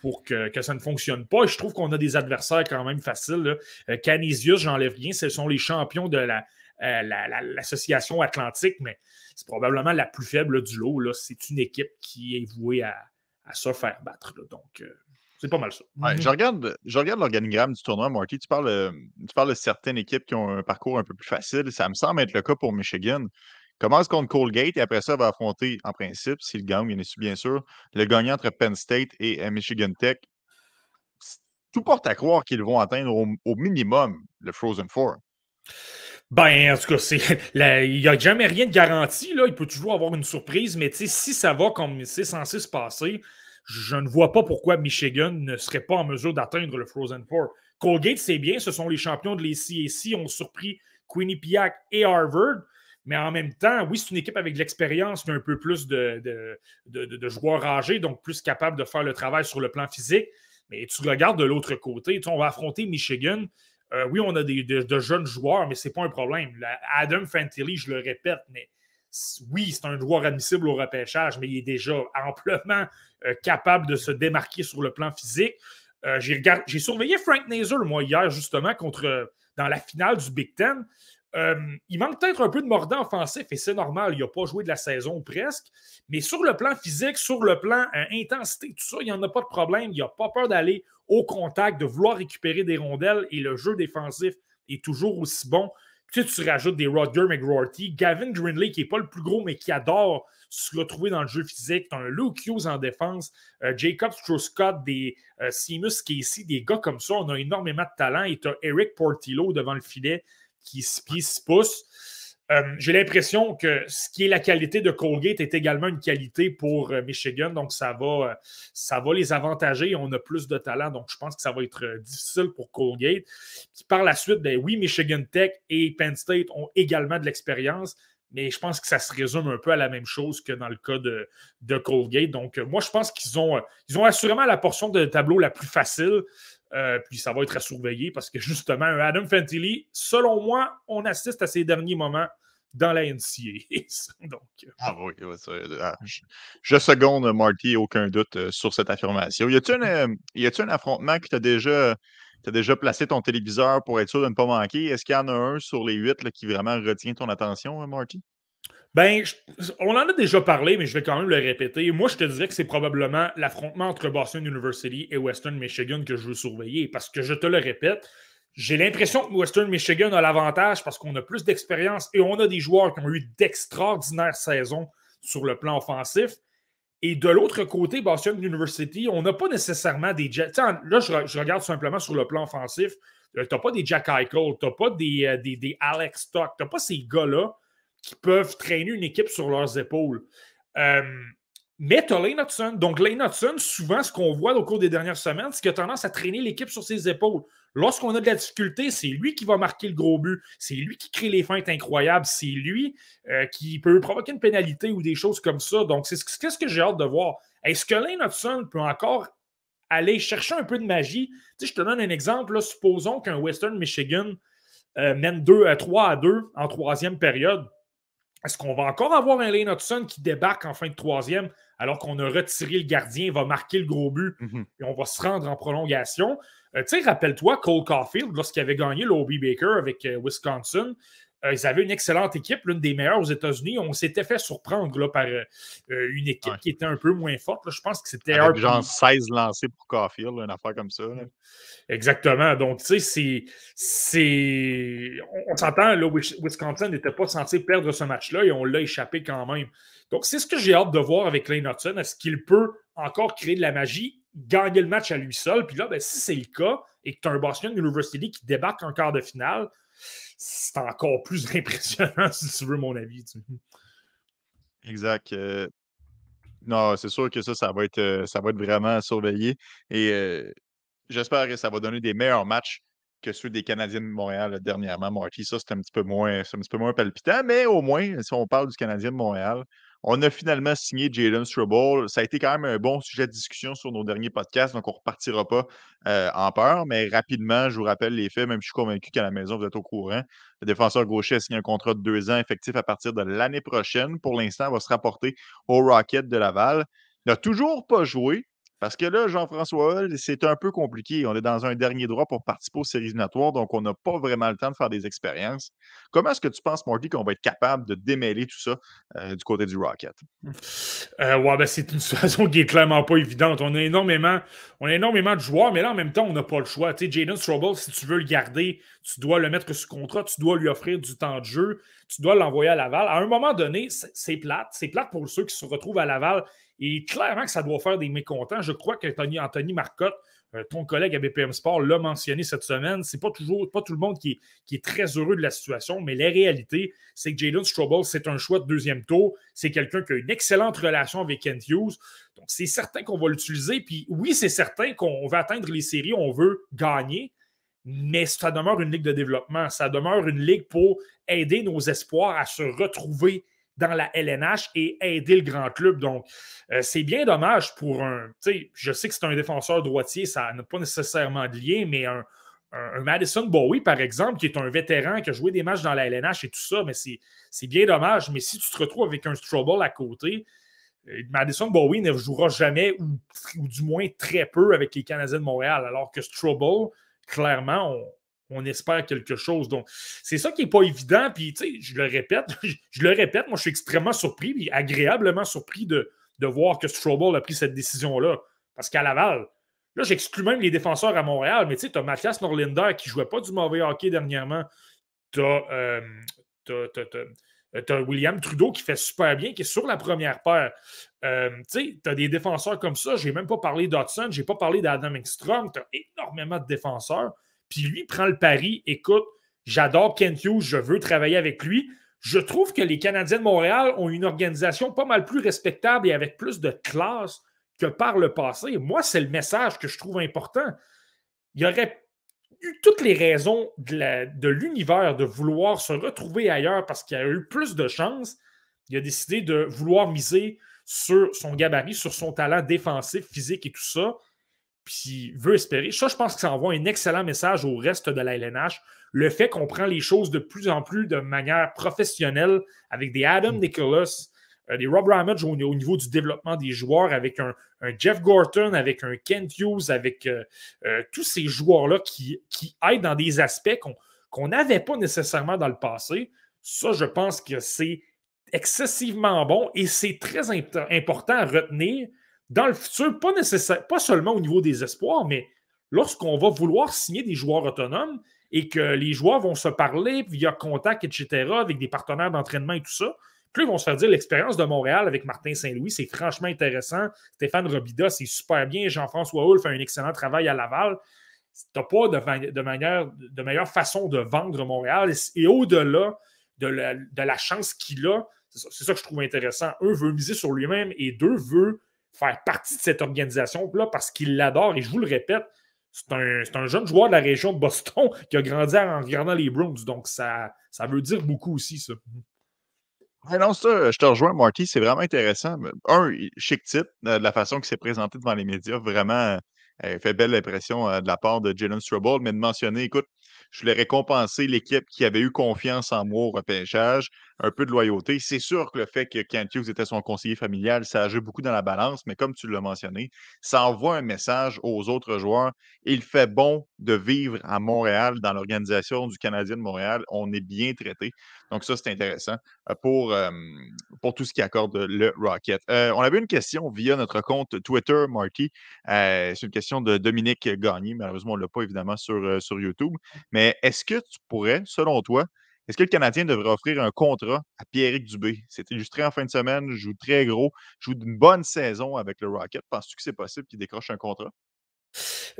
pour que, ça ne fonctionne pas. Et je trouve qu'on a des adversaires quand même faciles. Euh, Canisius, j'enlève rien, ce sont les champions de euh, l'Association Atlantique, mais c'est probablement la plus faible du lot. C'est une équipe qui est vouée à, se faire battre. Donc, euh, c'est pas mal ça. je regarde, je regarde l'organigramme du tournoi, Marty. Tu parles, tu parles de certaines équipes qui ont un parcours un peu plus facile. Ça me semble être le cas pour Michigan commence contre Colgate et après ça, va affronter, en principe, s'il gagne, bien sûr, le gagnant entre Penn State et euh, Michigan Tech? Tout porte à croire qu'ils vont atteindre au, minimum le Frozen Four. Ben, en tout cas, il n'y a jamais rien de garanti. Là. Il peut toujours avoir une surprise, mais si ça va comme c'est censé se passer, je ne vois pas pourquoi Michigan ne serait pas en mesure d'atteindre le Frozen Four. Colgate, c'est bien, ce sont les champions de l'ACAC, ont surpris Quinnipiac et Harvard. Mais en même temps, oui, c'est une équipe avec de l'expérience, un peu plus de, de, joueurs âgés, donc plus capable de faire le travail sur le plan physique. Mais tu regardes de l'autre côté, on va affronter Michigan. Euh, oui, on a des, de, jeunes joueurs, mais ce n'est pas un problème. Adam Fantilli, je le répète, mais oui, c'est un joueur admissible au repêchage, mais il est déjà amplement euh, capable de se démarquer sur le plan physique. Euh, j'ai surveillé Frank Nazer, moi, hier, justement, contre, dans la finale du Big Ten. Euh, il manque peut-être un peu de mordant offensif et c'est normal, il n'a pas joué de la saison presque. Mais sur le plan physique, sur le plan euh, intensité, tout ça, il n'y en a pas de problème. Il n'a pas peur d'aller au contact, de vouloir récupérer des rondelles et le jeu défensif est toujours aussi bon. Puis tu, rajoutes des Rodger McGrorty, Gavin Greenley qui n'est pas le plus gros mais qui adore se retrouver dans le jeu physique. Tu as un Luke Hughes en défense, euh, Jacob Struscott, des euh, Seamus Casey, des gars comme ça. On a énormément de talent et tu as Eric Portillo devant le filet qui se plie. Euh, j'ai l'impression que ce qui est la qualité de Colgate est également une qualité pour euh, Michigan, donc ça va, euh, ça va les avantager. On a plus de talent, donc je pense que ça va être difficile pour Colgate. par la suite, ben oui, Michigan Tech et Penn State ont également de l'expérience, mais je pense que ça se résume un peu à la même chose que dans le cas de, de Colgate. Donc, moi, je pense qu'ils ont, ils ont assurément la portion de tableau la plus facile. Euh, puis ça va être à surveiller parce que justement, Adam Fantilli, selon moi, on assiste à ses derniers moments dans la NCA. Donc, euh, ah oui, ah, je, seconde Marty, aucun doute euh, sur cette affirmation. Y a-t-il un, affrontement que tu as déjà. déjà placé ton téléviseur pour être sûr de ne pas manquer? Est-ce qu'il y en a un sur les huit qui vraiment retient ton attention, Marty? Ben, on en a déjà parlé, mais je vais quand même le répéter. Moi, je te dirais que c'est probablement l'affrontement entre Boston University et Western Michigan que je veux surveiller. Parce que je te le répète, j'ai l'impression que Western Michigan a l'avantage parce qu'on a plus d'expérience et on a des joueurs qui ont eu d'extraordinaires saisons sur le plan offensif. Et de l'autre côté, Boston University, on n'a pas nécessairement des. Là, je, regarde simplement sur le plan offensif. Euh, tu n'as pas des Jack Eichel, tu n'as pas des, euh, des, des Alex Stock, tu n'as pas ces gars-là qui peuvent traîner une équipe sur leurs épaules. Euh, mais tu as Lane Hudson. Donc, Lane Hudson, souvent, ce qu'on voit au cours des dernières semaines, c'est qu'il a tendance à traîner l'équipe sur ses épaules. Lorsqu'on a de la difficulté, c'est lui qui va marquer le gros but. C'est lui qui crée les feintes incroyables. C'est lui euh, qui peut provoquer une pénalité ou des choses comme ça. Donc, c'est ce que j'ai hâte de voir. Est-ce que Lane Hudson peut encore aller chercher un peu de magie? Tu sais, je te donne un exemple. Supposons qu'un Western Michigan euh, mène 2 à 3 à 2 en troisième période. Est-ce qu'on va encore avoir un Lane Hudson qui débarque en fin de troisième alors qu'on a retiré le gardien, va marquer le gros but mhm. et on va se rendre en prolongation? Euh, tu sais, rappelle-toi Cole Caulfield, lorsqu'il avait gagné l'Obi Baker avec euh, Wisconsin, ils avaient une excellente équipe, l'une des meilleures aux États-Unis. On s'était fait surprendre là, par une équipe qui était un peu moins forte. Je pense que c'était. Genre 16 lancés pour Caulfield, une affaire comme ça. Exactement. Donc, tu sais, c'est. On, s'entend, là, Wisconsin n'était pas censé perdre ce match-là et on l'a échappé quand même. Donc, c'est ce que j'ai hâte de voir avec Lane Hudson. Est-ce qu'il peut encore créer de la magie, gagner le match à lui seul? Puis là, ben, si c'est le cas et que tu as un Boston University qui débarque en quart de finale, c'est encore plus impressionnant, si tu veux mon avis. Exact. Euh, non, c'est sûr que ça, ça va être, euh, ça va être vraiment surveillé. Et euh, j'espère que ça va donner des meilleurs matchs que ceux des Canadiens de Montréal dernièrement. Marty, ça, c'est un un petit peu moins palpitant, mais au moins, si on parle du Canadien de Montréal, on a finalement signé Jalen Struble. Ça a été quand même un bon sujet de discussion sur nos derniers podcasts, donc on ne repartira pas euh, en peur. Mais rapidement, je vous rappelle les faits, même si je suis convaincu qu'à la maison, vous êtes au courant. Le défenseur gaucher a signé un contrat de deux ans effectif à partir de l'année prochaine. Pour l'instant, va se rapporter au Rocket de Laval. Il n'a toujours pas joué. Parce que là, Jean-François, c'est un peu compliqué. On est dans un dernier droit pour participer aux séries éliminatoires, donc on n'a pas vraiment le temps de faire des expériences. Comment est-ce que tu penses, Marty, qu'on va être capable de démêler tout ça euh, du côté du Rocket? Euh, ben c'est une situation qui est clairement pas évidente. On a énormément, on a énormément de joueurs, mais là, en même temps, on n'a pas le choix. Tu sais, Jaden si tu veux le garder, tu dois le mettre sous contrat, tu dois lui offrir du temps de jeu, tu dois l'envoyer à Laval. À un moment donné, c'est plate. C'est plate pour ceux qui se retrouvent à Laval et clairement que ça doit faire des mécontents. Je crois que Anthony Marcotte, euh, ton collègue à BPM Sport, l'a mentionné cette semaine. C'est pas toujours pas tout le monde qui est, très heureux de la situation, mais la réalité, c'est que Jalen Strobel, c'est un choix de deuxième tour. C'est quelqu'un qui a une excellente relation avec Kent Hughes. Donc, c'est certain qu'on va l'utiliser. Puis oui, c'est certain qu'on va atteindre les séries, on veut gagner, mais ça demeure une ligue de développement. Ça demeure une ligue pour aider nos espoirs à se retrouver dans la LNH et aider le grand club. Donc, euh, c'est bien dommage pour un. Je sais que c'est un défenseur droitier, ça n'a pas nécessairement de lien, mais un, Madison Bowie, par exemple, qui est un vétéran qui a joué des matchs dans la LNH et tout ça, mais c'est bien dommage. Mais si tu te retrouves avec un Strobel à côté, euh, Madison Bowie ne jouera jamais ou, ou, du moins très peu avec les Canadiens de Montréal, alors que Strobel, clairement, on, on espère quelque chose. Donc, c'est ça qui n'est pas évident. Puis, tu sais, je le répète, je, le répète, moi, je suis extrêmement surpris, et agréablement surpris de, voir que Strobel a pris cette décision-là. Parce qu'à Laval, là, j'exclus même les défenseurs à Montréal, mais tu sais, tu as Mathias Norlinder qui ne jouait pas du mauvais hockey dernièrement. Tu as, euh, William Trudeau qui fait super bien, qui est sur la première paire. Euh, tu as des défenseurs comme ça. Je n'ai même pas parlé d'Hudson, je n'ai pas parlé d'Adam Engstrom. Tu as énormément de défenseurs puis lui prend le pari, écoute, j'adore Kent Hughes, je veux travailler avec lui. Je trouve que les Canadiens de Montréal ont une organisation pas mal plus respectable et avec plus de classe que par le passé. Moi, c'est le message que je trouve important. Il aurait eu toutes les raisons de l'univers de, vouloir se retrouver ailleurs parce qu'il a eu plus de chances. Il a décidé de vouloir miser sur son gabarit, sur son talent défensif, physique et tout ça puis veut espérer. Ça, je pense que ça envoie un excellent message au reste de la LNH. Le fait qu'on prend les choses de plus en plus de manière professionnelle avec des Adam mm. Nicholas, des Rob Ramage au, niveau du développement des joueurs, avec un, Jeff Gorton, avec un Kent Hughes, avec euh, euh, tous ces joueurs-là qui, qui, aident dans des aspects qu'on n'avait pas nécessairement dans le passé. Ça, je pense que c'est excessivement bon et c'est très important à retenir dans le futur, pas, nécessaire, pas seulement au niveau des espoirs, mais lorsqu'on va vouloir signer des joueurs autonomes et que les joueurs vont se parler via contact, etc., avec des partenaires d'entraînement et tout ça, ils vont se faire dire l'expérience de Montréal avec Martin Saint-Louis, c'est franchement intéressant. Stéphane Robida, c'est super bien. Jean-François Hull fait un excellent travail à Laval. Tu n'as pas de, manière, de meilleure façon de vendre Montréal. Et, au-delà de la, chance qu'il a, c'est ça, que je trouve intéressant. Un veut miser sur lui-même et deux veut faire partie de cette organisation-là parce qu'il l'adore. Et je vous le répète, c'est un, jeune joueur de la région de Boston qui a grandi en regardant les Browns. Donc, ça, ça veut dire beaucoup aussi, ça. Non, ça, je te rejoins, Marty. C'est vraiment intéressant. Un, chic type, de la façon qu'il s'est présenté devant les médias, vraiment euh, fait belle impression euh, de la part de Jalen Strubble, mais de mentionner, écoute, je voulais récompenser l'équipe qui avait eu confiance en moi au repêchage, un peu de loyauté. C'est sûr que le fait que Kent Hughes était son conseiller familial, ça a joué beaucoup dans la balance, mais comme tu l'as mentionné, ça envoie un message aux autres joueurs. Il fait bon de vivre à Montréal, dans l'organisation du Canadien de Montréal. On est bien traité. Donc, ça, c'est intéressant euh, pour, pour tout ce qui accorde le Rocket. Euh, on avait une question via notre compte Twitter, Marty. Euh, c'est une question de Dominique Gagné. Malheureusement, on ne l'a pas évidemment sur, sur YouTube. Mais est-ce que tu pourrais, selon toi, est-ce que le Canadien devrait offrir un contrat à Pierrick Dubé? C'est illustré en fin de semaine, joue très gros, joue une bonne saison avec le Rocket. Penses-tu que c'est possible qu'il décroche un contrat?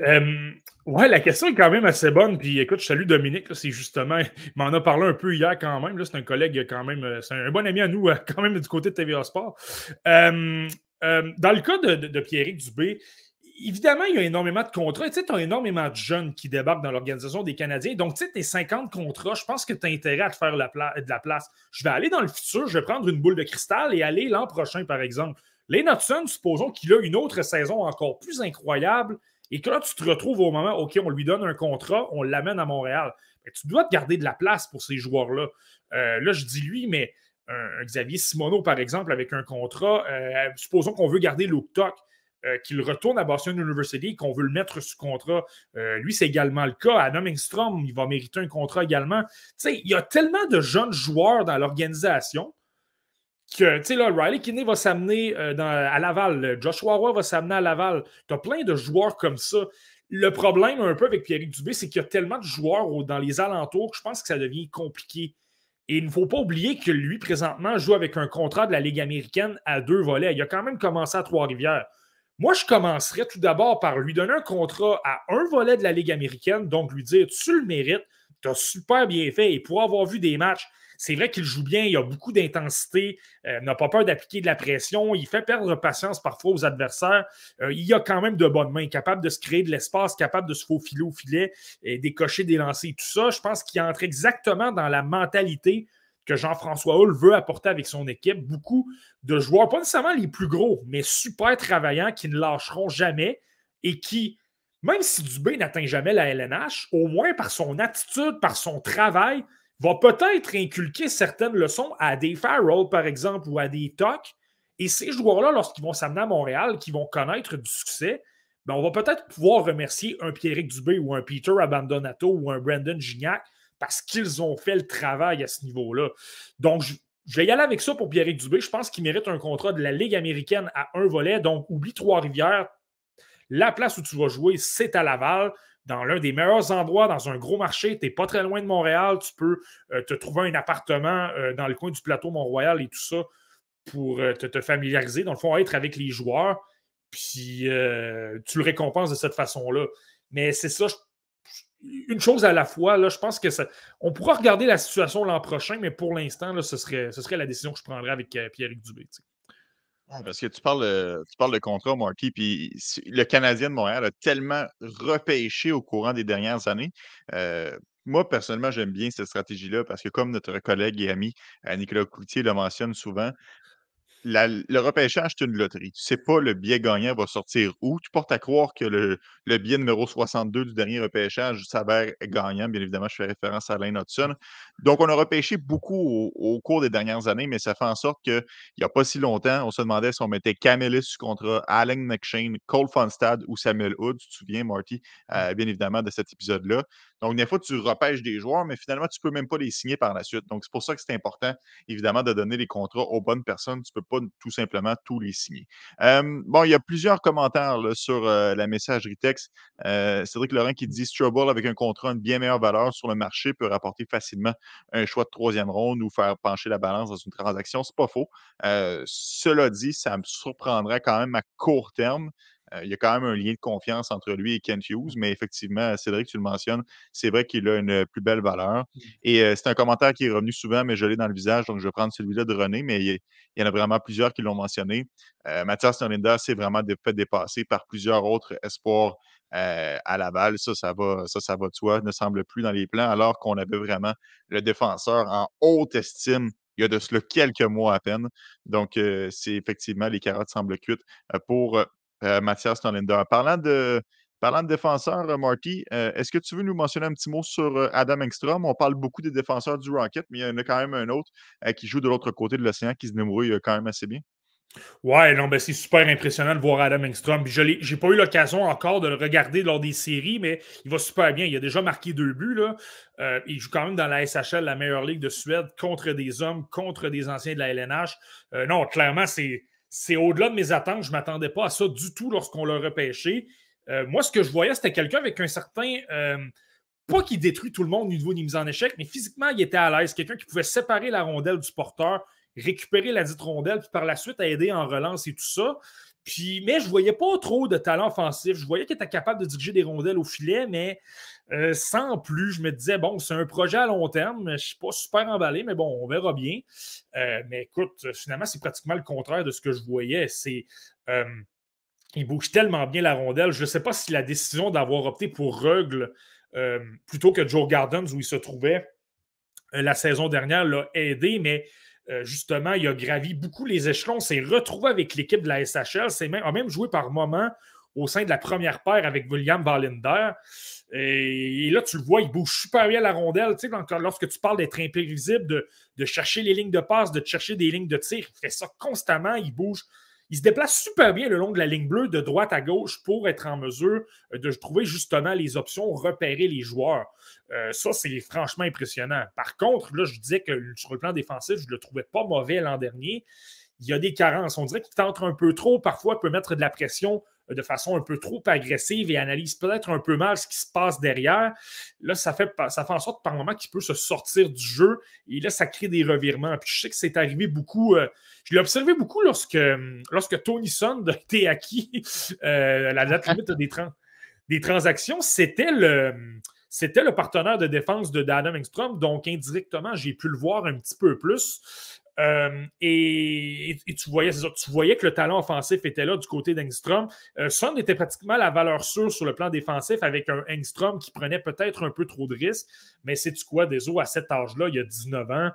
Euh, ouais, la question est quand même assez bonne. Puis écoute, je salue Dominique. C'est justement, il m'en a parlé un peu hier quand même. C'est un collègue quand même, euh, c'est un bon ami à nous, euh, quand même du côté de TVA Sport. dans le cas de, de, Pierrick Dubé, évidemment, il y a énormément de contrats. Tu sais, as énormément de jeunes qui débarquent dans l'organisation des Canadiens. Donc, tu sais, tes 50 contrats, je pense que tu as intérêt à te faire de la place. Je vais aller dans le futur, je vais prendre une boule de cristal et aller l'an prochain, par exemple. Les supposons qu'il a une autre saison encore plus incroyable et que là, tu te retrouves au moment, OK, on lui donne un contrat, on l'amène à Montréal. Tu dois te garder de la place pour ces joueurs-là. Euh, là, je dis lui, mais un, Xavier Simoneau, par exemple, avec un contrat, euh, supposons qu'on veut garder Luke Tuck. Euh, qu'il retourne à Boston University, qu'on veut le mettre sous contrat. Euh, lui, c'est également le cas. Adam Engstrom, il va mériter un contrat également. Il y a tellement de jeunes joueurs dans l'organisation que, là, Riley Kinney va s'amener euh, à Laval. Joshua Roy va s'amener à Laval. Tu as plein de joueurs comme ça. Le problème un peu avec Pierre Dubé, c'est qu'il y a tellement de joueurs dans les alentours que je pense que ça devient compliqué. Et il ne faut pas oublier que lui, présentement, joue avec un contrat de la Ligue américaine à deux volets. Il a quand même commencé à Trois-Rivières. Moi, je commencerais tout d'abord par lui donner un contrat à un volet de la Ligue américaine, donc lui dire Tu le mérites, tu as super bien fait. Et pour avoir vu des matchs, c'est vrai qu'il joue bien, il a beaucoup d'intensité, euh, n'a pas peur d'appliquer de la pression, il fait perdre patience parfois aux adversaires. Euh, il a quand même de bonnes mains, capable de se créer de l'espace, capable de se faufiler au filet, et décocher des lancers, tout ça. Je pense qu'il entre exactement dans la mentalité que Jean-François Hull veut apporter avec son équipe. Beaucoup de joueurs, pas nécessairement les plus gros, mais super travaillants qui ne lâcheront jamais et qui, même si Dubé n'atteint jamais la LNH, au moins par son attitude, par son travail, va peut-être inculquer certaines leçons à des Farrell, par exemple, ou à des Toc. Et ces joueurs-là, lorsqu'ils vont s'amener à Montréal, qui vont connaître du succès, ben on va peut-être pouvoir remercier un Pierrick Dubé ou un Peter Abandonato ou un Brandon Gignac parce qu'ils ont fait le travail à ce niveau-là. Donc, je, vais y aller avec ça pour Pierre Dubé. Je pense qu'il mérite un contrat de la Ligue américaine à un volet. Donc, oublie Trois-Rivières. La place où tu vas jouer, c'est à Laval dans l'un des meilleurs endroits, dans un gros marché. Tu n'es pas très loin de Montréal. Tu peux euh, te trouver un appartement euh, dans le coin du plateau Mont-Royal et tout ça pour euh, te, familiariser. Dans le fond, être avec les joueurs. Puis tu le récompenses de cette façon-là. Mais c'est ça, une chose à la fois. Là, je pense que ça, on pourra regarder la situation l'an prochain, mais pour l'instant, ce serait, ce serait la décision que je prendrais avec euh, Pierre-Luc Dubé. Parce que tu parles, tu parles de contrat, Marty, puis le Canadien de Montréal a tellement repêché au courant des dernières années. Euh, moi, personnellement, j'aime bien cette stratégie-là parce que, comme notre collègue et ami euh, Nicolas Coutier le mentionne souvent, le repêchage, c'est une loterie. Tu ne sais pas le billet gagnant va sortir où. Tu portes à croire que le, le billet numéro 62 du dernier repêchage s'avère gagnant. Bien évidemment, je fais référence à Lane Hudson. Donc, on a repêché beaucoup au, cours des dernières années, mais ça fait en sorte qu'il n'y a pas si longtemps, on se demandait si on mettait Camelis sur contrat, Allen McShane, Cole Fonstad ou Samuel Hood. Tu te souviens, Marty, euh, bien évidemment, de cet épisode-là. Donc, des fois, tu repêches des joueurs, mais finalement, tu ne peux même pas les signer par la suite. Donc, c'est pour ça que c'est important, évidemment, de donner les contrats aux bonnes personnes. Tu ne peux pas tout simplement tous les signer. bon, il y a plusieurs commentaires sur la messagerie texte. Cédric Laurent qui dit Strubble avec un contrat de bien meilleure valeur sur le marché peut rapporter facilement un choix de troisième ronde ou faire pencher la balance dans une transaction. C'est pas faux. cela dit, ça me surprendrait quand même à court terme. Il y a quand même un lien de confiance entre lui et Kent Hughes, mais effectivement, Cédric, tu le mentionnes, c'est vrai qu'il a une plus belle valeur. Mmh. Et c'est un commentaire qui est revenu souvent, mais je l'ai dans le visage, donc je vais prendre celui-là de René, mais il y, en a vraiment plusieurs qui l'ont mentionné. Mathias Nolinda s'est vraiment fait dépasser par plusieurs autres espoirs à Laval. Ça, ça va, ça, ça va de soi, ne semble plus dans les plans, alors qu'on avait vraiment le défenseur en haute estime il y a de cela quelques mois à peine. Donc, c'est effectivement, les carottes semblent cuites pour Mathias Nolinder. Parlant de, parlant de défenseurs, Marty, est-ce que tu veux nous mentionner un petit mot sur Adam Engstrom? On parle beaucoup des défenseurs du Rocket, mais il y en a quand même un autre qui joue de l'autre côté de l'océan qui se débrouille quand même assez bien. Ouais, non, ben c'est super impressionnant de voir Adam Engstrom. Je n'ai pas eu l'occasion encore de le regarder lors des séries, mais il va super bien. Il a déjà marqué deux buts. Euh, il joue quand même dans la SHL, la meilleure ligue de Suède, contre des hommes, contre des anciens de la LNH. Euh, non, clairement, c'est au-delà de mes attentes. Je ne m'attendais pas à ça du tout lorsqu'on l'a repêché. Euh, moi, ce que je voyais, c'était quelqu'un avec un certain. pas qui détruit tout le monde au niveau des mises en échec, mais physiquement, il était à l'aise. Quelqu'un qui pouvait séparer la rondelle du porteur, récupérer la dite rondelle, puis par la suite aider en relance et tout ça. Mais je ne voyais pas trop de talent offensif. Je voyais qu'il était capable de diriger des rondelles au filet, mais euh, sans plus. Je me disais, bon, c'est un projet à long terme. Je ne suis pas super emballé, mais bon, on verra bien. Euh, mais écoute, finalement, c'est pratiquement le contraire de ce que je voyais. C'est. Euh, il bouge tellement bien la rondelle. Je ne sais pas si la décision d'avoir opté pour Rugle plutôt que Joe Gardens, où il se trouvait la saison dernière, l'a aidé, mais euh, justement, il a gravi beaucoup les échelons, s'est retrouvé avec l'équipe de la SHL, même, a même joué par moment au sein de la première paire avec William Ballinder. Et, là, tu le vois, il bouge super bien la rondelle. Tu sais, lorsque tu parles d'être imprévisible, de, de, chercher les lignes de passe, de chercher des lignes de tir, il fait ça constamment, il bouge il se déplace super bien le long de la ligne bleue, de droite à gauche, pour être en mesure euh, de trouver justement les options, repérer les joueurs. Euh, ça, c'est franchement impressionnant. Par contre, là, je disais que sur le plan défensif, je ne le trouvais pas mauvais l'an dernier. Il y a des carences. On dirait qu'il tente un peu trop, parfois, peut mettre de la pression de façon un peu trop agressive et analyse peut-être un peu mal ce qui se passe derrière. Là, ça fait, en sorte par moment qu'il peut se sortir du jeu et là, ça crée des revirements. Puis je sais que c'est arrivé beaucoup. Euh, je l'ai observé beaucoup lorsque, Tony Sund a acquis euh, la date limite des, des transactions. C'était le. C'était le partenaire de défense de Adam Engstrom, donc indirectement, j'ai pu le voir un petit peu plus. Euh, et, tu, voyais, tu voyais que le talent offensif était là du côté d'Engstrom. Euh, Son était pratiquement la valeur sûre sur le plan défensif avec un Engstrom qui prenait peut-être un peu trop de risques. Mais c'est tu quoi, des à cet âge-là, il y a 19 ans,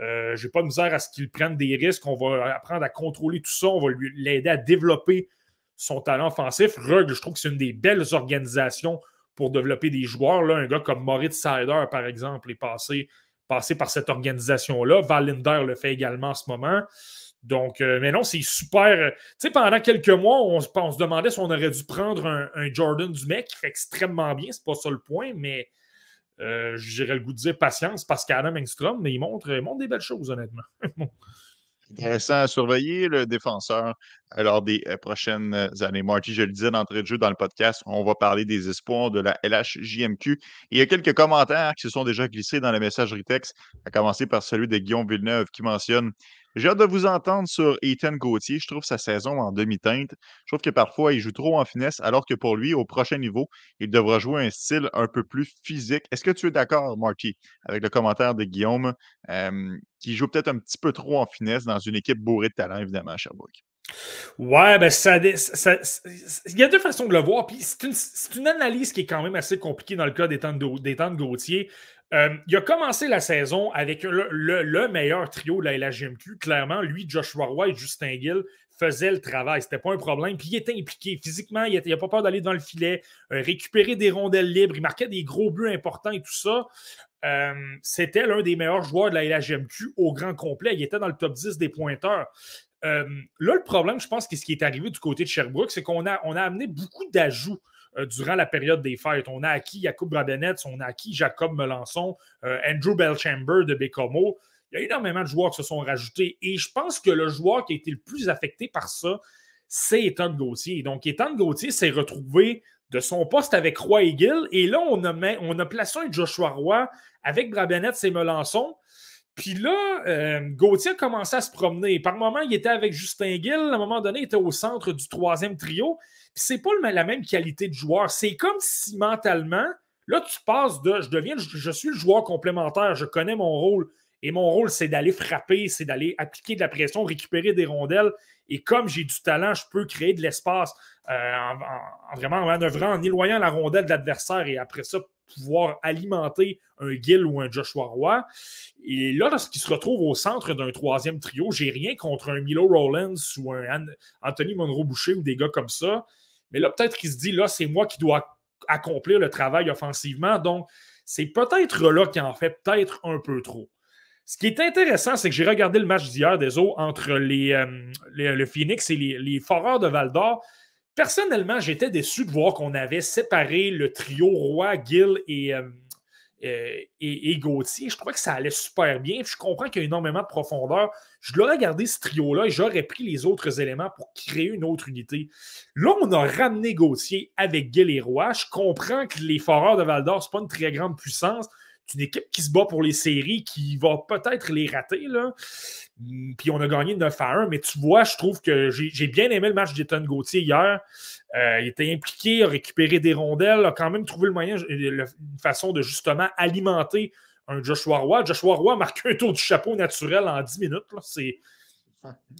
euh, je n'ai pas de misère à ce qu'il prenne des risques. On va apprendre à contrôler tout ça. On va l'aider à développer son talent offensif. Rug, je trouve que c'est une des belles organisations pour développer des joueurs. Là, un gars comme Moritz Sider, par exemple, est passé passer par cette organisation-là. Valinder le fait également en ce moment. Donc, euh, mais non, c'est super. Euh, tu sais, pendant quelques mois, on, se demandait si on aurait dû prendre un, Jordan du mec qui fait extrêmement bien. C'est pas ça le point, mais euh, j'irais le goût de dire patience parce qu'Adam Engstrom, mais il montre, il montre des belles choses, honnêtement. Intéressant à surveiller le défenseur lors des euh, prochaines euh, années. Marty, je le disais d'entrée de jeu dans le podcast, on va parler des espoirs de la LHJMQ. Il y a quelques commentaires qui se sont déjà glissés dans la messagerie texte, à commencer par celui de Guillaume Villeneuve qui mentionne j'ai hâte de vous entendre sur Ethan Gauthier. Je trouve sa saison en demi-teinte. Je trouve que parfois, il joue trop en finesse, alors que pour lui, au prochain niveau, il devra jouer un style un peu plus physique. Est-ce que tu es d'accord, Marty, avec le commentaire de Guillaume, qui joue peut-être un petit peu trop en finesse dans une équipe bourrée de talent, évidemment, à Sherbrooke? Ouais, ben ça, il y a deux façons de le voir. Puis c'est une, analyse qui est quand même assez compliquée dans le cas d'Étan de Gauthier. Euh, il a commencé la saison avec le, meilleur trio de la LHGMQ. Clairement, lui, Joshua Roy et Justin Gill faisaient le travail. C'était pas un problème. Puis il était impliqué physiquement. Il n'a pas peur d'aller dans le filet, euh, récupérer des rondelles libres. Il marquait des gros buts importants et tout ça. Euh, c'était l'un des meilleurs joueurs de la LHGMQ au grand complet. Il était dans le top 10 des pointeurs. là, le problème, je pense, que ce qui est arrivé du côté de Sherbrooke, c'est qu'on a, amené beaucoup d'ajouts durant la période des fêtes. On a acquis Jacob Brabenetz, on a acquis Jacob Melançon, Andrew Belchamber de Bécomo. Il y a énormément de joueurs qui se sont rajoutés. Et je pense que le joueur qui a été le plus affecté par ça, c'est Ethan Gauthier. Donc, Ethan Gauthier s'est retrouvé de son poste avec Roy et. Et là, on a, on a placé un Joshua Roy avec Brabenetz et Melançon. Puis là, euh, Gauthier a commencé à se promener. Par moment, il était avec Justin Gill. À un moment donné, il était au centre du troisième trio. C'est pas la même qualité de joueur. C'est comme si mentalement, là, tu passes de je deviens, je, suis le joueur complémentaire, je connais mon rôle. Et mon rôle, c'est d'aller frapper, c'est d'aller appliquer de la pression, récupérer des rondelles. Et comme j'ai du talent, je peux créer de l'espace euh, en, vraiment en manœuvrant, en éloignant la rondelle de l'adversaire et après ça, pouvoir alimenter un Gill ou un Joshua Roy. Et là, lorsqu'il se retrouve au centre d'un troisième trio, j'ai rien contre un Milo Rollins ou un Anthony Monroe-Boucher ou des gars comme ça. Mais là, peut-être qu'il se dit, là, c'est moi qui dois accomplir le travail offensivement. Donc, c'est peut-être là qu'il en fait peut-être un peu trop. Ce qui est intéressant, c'est que j'ai regardé le match d'hier des eaux entre les, euh, le Phoenix et les, les Foreurs de Val d'Or. Personnellement, j'étais déçu de voir qu'on avait séparé le trio Roi, Gill et, euh, euh, et, Gauthier. Je trouvais que ça allait super bien. Je comprends qu'il y a énormément de profondeur. Je l'aurais gardé ce trio-là et j'aurais pris les autres éléments pour créer une autre unité. Là, on a ramené Gauthier avec Gill et Roy. Je comprends que les Foreurs de Val d'Or, ce pas une très grande puissance. C'est une équipe qui se bat pour les séries, qui va peut-être les rater. Là. Mm, puis on a gagné 9 à 1, mais tu vois, je trouve que j'ai bien aimé le match d'Ethan Gauthier hier. Euh, il était impliqué, a récupéré des rondelles, a quand même trouvé le moyen, une façon de justement alimenter un Joshua Roy. Joshua Roy a marqué un tour du chapeau naturel en 10 minutes. C'est.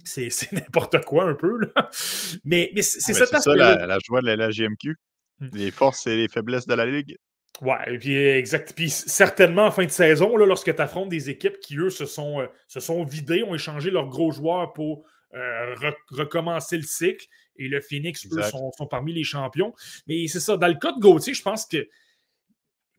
C'est n'importe quoi un peu. Là. Mais, mais c'est ah, ça la, la, joie de la, GMQ. Hmm. Les forces et les faiblesses de la Ligue. Ouais, et puis exact. Puis certainement en fin de saison, là, lorsque tu affrontes des équipes qui, eux, se sont, euh, se sont vidées, ont échangé leurs gros joueurs pour euh, recommencer le cycle. Et le Phoenix, eux, sont, parmi les champions. Mais c'est ça. Dans le cas de Gauthier, je pense que.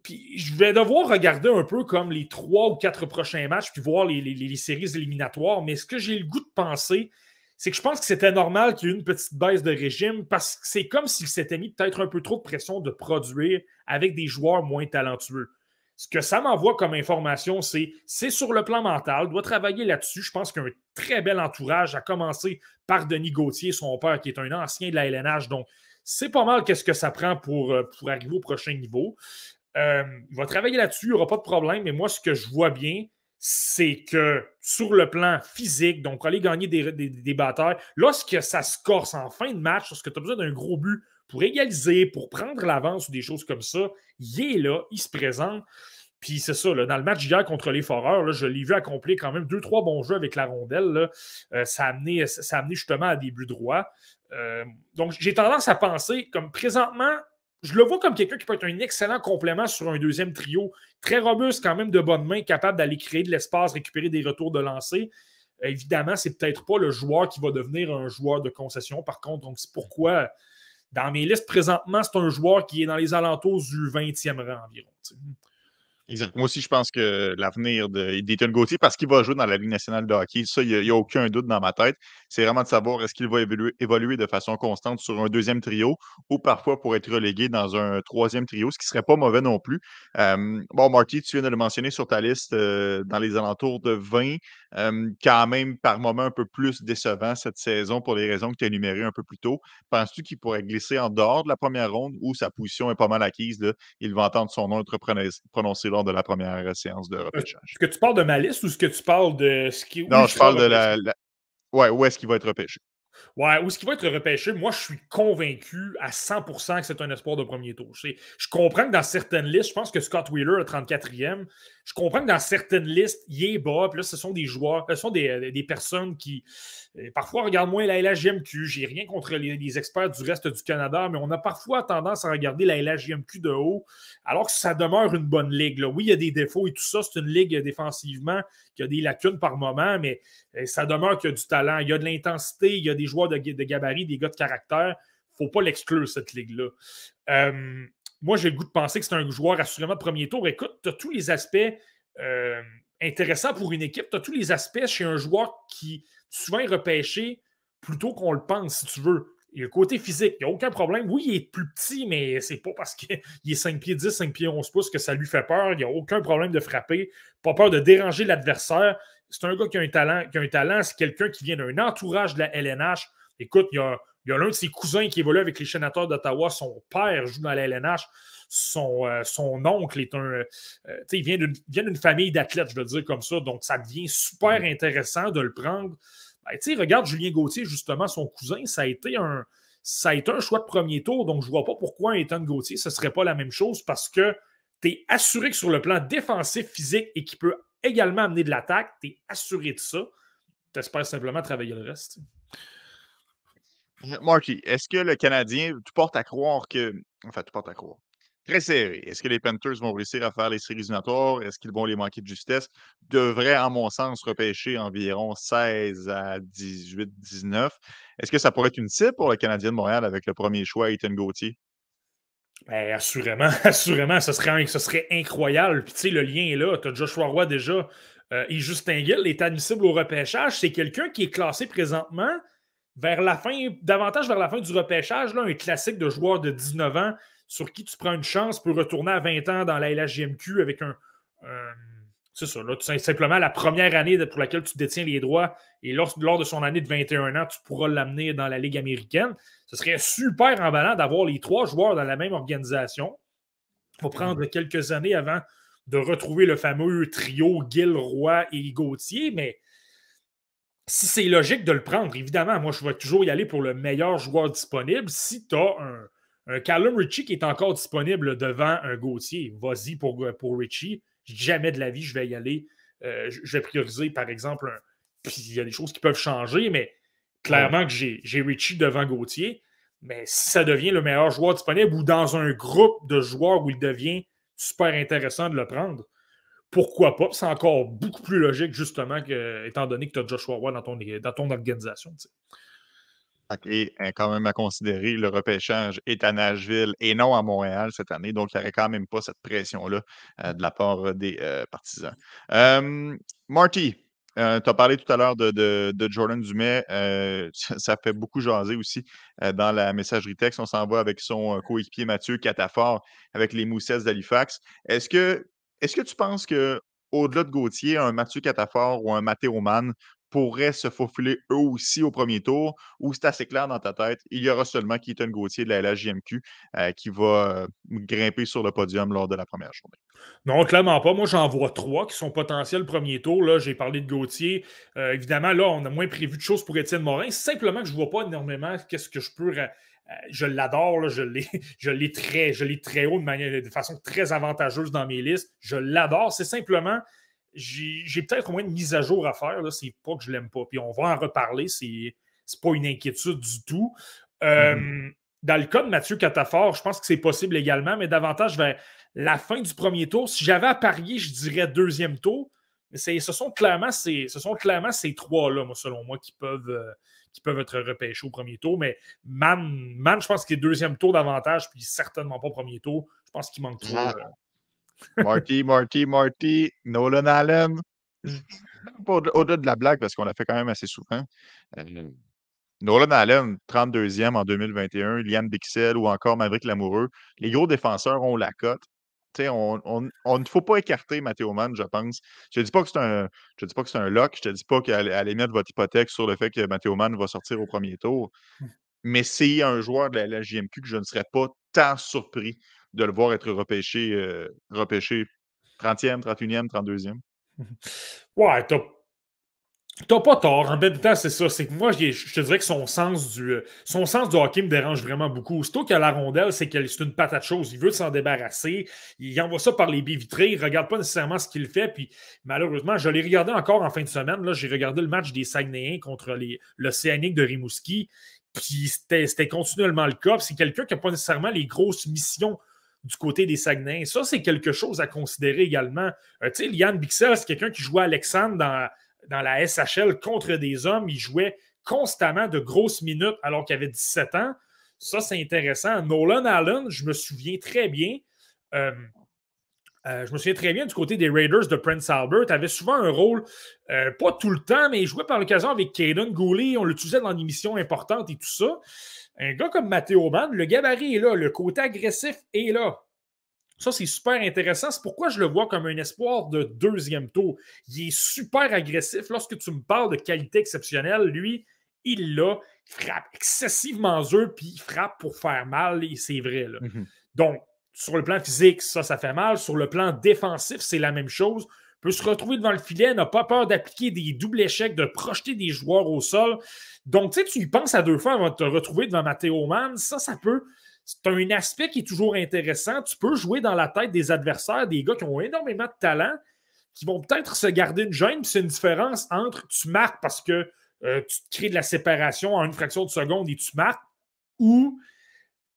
Puis je vais devoir regarder un peu comme les trois ou quatre prochains matchs, puis voir les, les séries éliminatoires. Mais ce que j'ai le goût de penser, c'est que je pense que c'était normal qu'il y ait une petite baisse de régime parce que c'est comme s'il s'était mis peut-être un peu trop de pression de produire avec des joueurs moins talentueux. Ce que ça m'envoie comme information, c'est c'est sur le plan mental, doit travailler là-dessus. Je pense qu'un très bel entourage, à commencer par Denis Gauthier, son père, qui est un ancien de la LNH. Donc, c'est pas mal qu'est-ce que ça prend pour, euh, pour arriver au prochain niveau. Euh, il va travailler là-dessus, il n'y aura pas de problème, mais moi, ce que je vois bien, c'est que sur le plan physique, donc aller gagner des, des, batailles, lorsque ça se corse en fin de match, lorsque tu as besoin d'un gros but pour égaliser, pour prendre l'avance ou des choses comme ça, il est là, il se présente. Puis c'est ça, dans le match d'hier contre les Foreurs, je l'ai vu accomplir quand même deux, trois bons jeux avec la rondelle. Euh, ça, a amené, ça, justement à des buts droits. Euh, donc j'ai tendance à penser, comme présentement, je le vois comme quelqu'un qui peut être un excellent complément sur un deuxième trio. Très robuste, quand même de bonne main, capable d'aller créer de l'espace, récupérer des retours de lancer. Évidemment, c'est peut-être pas le joueur qui va devenir un joueur de concession, par contre. Donc, c'est pourquoi, dans mes listes présentement, c'est un joueur qui est dans les alentours du 20e rang environ. Exactement. Moi aussi, je pense que l'avenir d'Ethan Gauthier, parce qu'il va jouer dans la Ligue nationale de hockey, ça, il n'y a, aucun doute dans ma tête. C'est vraiment de savoir est-ce qu'il va évoluer, de façon constante sur un deuxième trio ou parfois pour être relégué dans un troisième trio, ce qui ne serait pas mauvais non plus. bon, Marty, tu viens de le mentionner sur ta liste euh, dans les alentours de 20. quand même, par moment, un peu plus décevant cette saison pour les raisons que tu as énumérées un peu plus tôt. Penses-tu qu'il pourrait glisser en dehors de la première ronde où sa position est pas mal acquise? Là? Il va entendre son nom être prononcé de la première séance de repêchage. Est-ce que tu parles de ma liste ou est-ce que tu parles de ce qui. Non, je parle de la, Ouais, où est-ce qu'il va être repêché? Ouais, où est-ce qu'il va être repêché? Moi, je suis convaincu à 100% que c'est un espoir de premier tour. Je, comprends que dans certaines listes, je pense que Scott Wheeler, 34e, je comprends que dans certaines listes, il est bas. Puis là, ce sont des joueurs, ce sont des, des personnes qui euh, parfois regardent moins la LHJMQ. J'ai rien contre les, experts du reste du Canada, mais on a parfois tendance à regarder la LHJMQ de haut, alors que ça demeure une bonne ligue. Oui, il y a des défauts et tout ça. C'est une ligue défensivement qui a des lacunes par moment, mais euh, ça demeure qu'il y a du talent. Il y a de l'intensité, il y a des joueurs de, de gabarit, des gars de caractère. Il ne faut pas l'exclure, cette ligue-là. Euh, moi, j'ai le goût de penser que c'est un joueur assurément de premier tour. Écoute, tu as tous les aspects euh, intéressants pour une équipe. Tu as tous les aspects chez un joueur qui souvent est repêché plutôt qu'on le pense, si tu veux. Il a le côté physique, il n'y a aucun problème. Oui, il est plus petit, mais c'est pas parce qu'il est 5 pieds 10, 5 pieds 11 pouces que ça lui fait peur. Il n'y a aucun problème de frapper, pas peur de déranger l'adversaire. C'est un gars qui a un talent. Qui a un talent, c'est quelqu'un qui vient d'un entourage de la LNH. Écoute, il y a, l'un de ses cousins qui évolue avec les sénateurs d'Ottawa. Son père joue dans la LNH. Son, euh, son oncle est un. Euh, il vient d'une famille d'athlètes, je veux dire comme ça. Donc, ça devient super intéressant de le prendre. Ben, regarde Julien Gauthier, justement, son cousin, ça a été un. Ça a été un choix de premier tour, donc je ne vois pas pourquoi un Ethan Gauthier, ce ne serait pas la même chose parce que tu es assuré que sur le plan défensif, physique et qui peut également amener de l'attaque, tu es assuré de ça. Tu espères simplement travailler le reste. Marky, est-ce que le Canadien, tu portes à croire que. Enfin, tu portes à croire très serré. Est-ce que les Panthers vont réussir à faire les séries éliminatoires? Est-ce qu'ils vont les manquer de justesse? Devraient, en mon sens, repêcher environ 16 à 18, 19. Est-ce que ça pourrait être une cible pour le Canadien de Montréal avec le premier choix, Ethan Gauthier? Ben, assurément, assurément, ce serait, ce serait incroyable. Puis, tu sais, le lien est là. Tu as Joshua Roy déjà. Euh, et Justin Gill est admissible au repêchage. C'est quelqu'un qui est classé présentement vers la fin, davantage vers la fin du repêchage, là, un classique de joueur de 19 ans sur qui tu prends une chance pour retourner à 20 ans dans la LHJMQ avec un. c'est ça, là, simplement la première année pour laquelle tu détiens les droits et lors, lors de son année de 21 ans, tu pourras l'amener dans la Ligue américaine. Ce serait super emballant d'avoir les trois joueurs dans la même organisation. Il faut prendre quelques années avant de retrouver le fameux trio Gil, Roy et Gauthier, mais si c'est logique de le prendre, évidemment, moi je vais toujours y aller pour le meilleur joueur disponible. Si tu as un, un Callum Ritchie qui est encore disponible devant un Gauthier, vas-y pour, euh, pour Ritchie. Jamais de la vie, je vais y aller. Euh, je vais prioriser, par exemple, puis il y a des choses qui peuvent changer, mais clairement que j'ai Ritchie devant Gauthier. Mais si ça devient le meilleur joueur disponible ou dans un groupe de joueurs où il devient super intéressant de le prendre, pourquoi pas? C'est encore beaucoup plus logique, justement, étant donné que tu as Joshua Roy dans ton, dans ton organisation. Et hein, quand même à considérer, le repêchage est à Nashville et non à Montréal cette année. Donc, il n'y aurait quand même pas cette pression-là euh, de la part des euh, partisans. Marty, euh, tu as parlé tout à l'heure de, Jordan Dumais. ça fait beaucoup jaser aussi dans la messagerie texte. On s'en va avec son coéquipier Mathieu Catafort avec les Moussets d'Halifax. Est-ce que, est que tu penses que au-delà de Gauthier, un Mathieu Catafort ou un Mathéo Mann pourraient se faufiler eux aussi au premier tour, ou c'est assez clair dans ta tête, il y aura seulement Keaton Gauthier de la LHJMQ euh, qui va euh, grimper sur le podium lors de la première journée? Non, clairement pas. Moi, j'en vois trois qui sont potentiels premier tour. Là, j'ai parlé de Gauthier. Euh, évidemment, là, on a moins prévu de choses pour Étienne Morin. Simplement que je ne vois pas énormément qu'est-ce que je peux. je l'adore, je l'ai très, très haut de, manière, de façon très avantageuse dans mes listes. Je l'adore. C'est simplement j'ai peut-être au moins une mise à jour à faire. C'est pas que je l'aime pas. Puis on va en reparler. C'est pas une inquiétude du tout. Euh, mm-hmm. Dans le cas de Mathieu Catafort, je pense que c'est possible également, mais davantage vers la fin du premier tour. Si j'avais à parier, je dirais deuxième tour. Mais ce sont clairement ces, ce sont clairement ces trois-là, selon moi, qui peuvent, euh, qui peuvent être repêchés au premier tour. Mais Man, Man je pense qu'il est deuxième tour davantage, puis certainement pas premier tour. Je pense qu'il manque trop. Euh, Marty, Marty, Marty, Nolan Allen. Au-delà de la blague, parce qu'on l'a fait quand même assez souvent. Euh, Nolan Allen, 32e en 2021, Liane Bixel ou encore Maverick Lamoureux. Les gros défenseurs ont la cote. On, on, ne faut pas écarter Mathéo Mann, je pense. Je ne dis pas que c'est un, je dis pas que c'est un lock. Je ne te dis pas qu'allez mettre votre hypothèque sur le fait que Mathéo Mann va sortir au premier tour. Hum. Mais c'est un joueur de la, la, JMQ que je ne serais pas tant surpris de le voir être repêché, euh, repêché 30e, 31e, 32e. Ouais, t'as T'as pas tort. En même temps, c'est ça. C'est que moi, je te dirais que son sens du euh, son sens hockey me dérange vraiment beaucoup. Surtout que la rondelle, c'est qu'elle c'est une patate chose. Il veut s'en débarrasser. Il envoie ça par les baies vitrées. Il regarde pas nécessairement ce qu'il fait. Puis malheureusement, je l'ai regardé encore en fin de semaine. Là, j'ai regardé le match des Saguenayens contre l'Océanique de Rimouski. Puis c'était continuellement le cas. C'est quelqu'un qui n'a pas nécessairement les grosses missions du côté des Saguenay. Ça, c'est quelque chose à considérer également. Euh, tu sais, Liane Bixel, c'est quelqu'un qui jouait Alexandre dans, dans la SHL contre des hommes. Il jouait constamment de grosses minutes alors qu'il avait 17 ans. Ça, c'est intéressant. Nolan Allen, je me souviens très bien. Euh, euh, je me souviens très bien du côté des Raiders de Prince Albert. avait souvent un rôle, pas tout le temps, mais il jouait par l'occasion avec Caden Gooley. On l'utilisait dans une émission importante et tout ça. Un gars comme Matteo Mann, le gabarit est là, le côté agressif est là. Ça, c'est super intéressant. C'est pourquoi je le vois comme un espoir de deuxième tour. Il est super agressif. Lorsque tu me parles de qualité exceptionnelle, lui, il l'a. Il frappe excessivement dur, puis il frappe pour faire mal, et c'est vrai. Là. Mhm. Donc, sur le plan physique, ça, ça fait mal. Sur le plan défensif, c'est la même chose. Peut se retrouver devant le filet, n'a pas peur d'appliquer des doubles échecs, de projeter des joueurs au sol. Donc, tu sais, tu y penses à deux fois avant de te retrouver devant Matteo Mann. Ça, ça peut c'est un aspect qui est toujours intéressant. Tu peux jouer dans la tête des adversaires, des gars qui ont énormément de talent, qui vont peut-être se garder une gêne. C'est une différence entre tu marques parce que euh, tu crées de la séparation en une fraction de seconde et tu marques, ou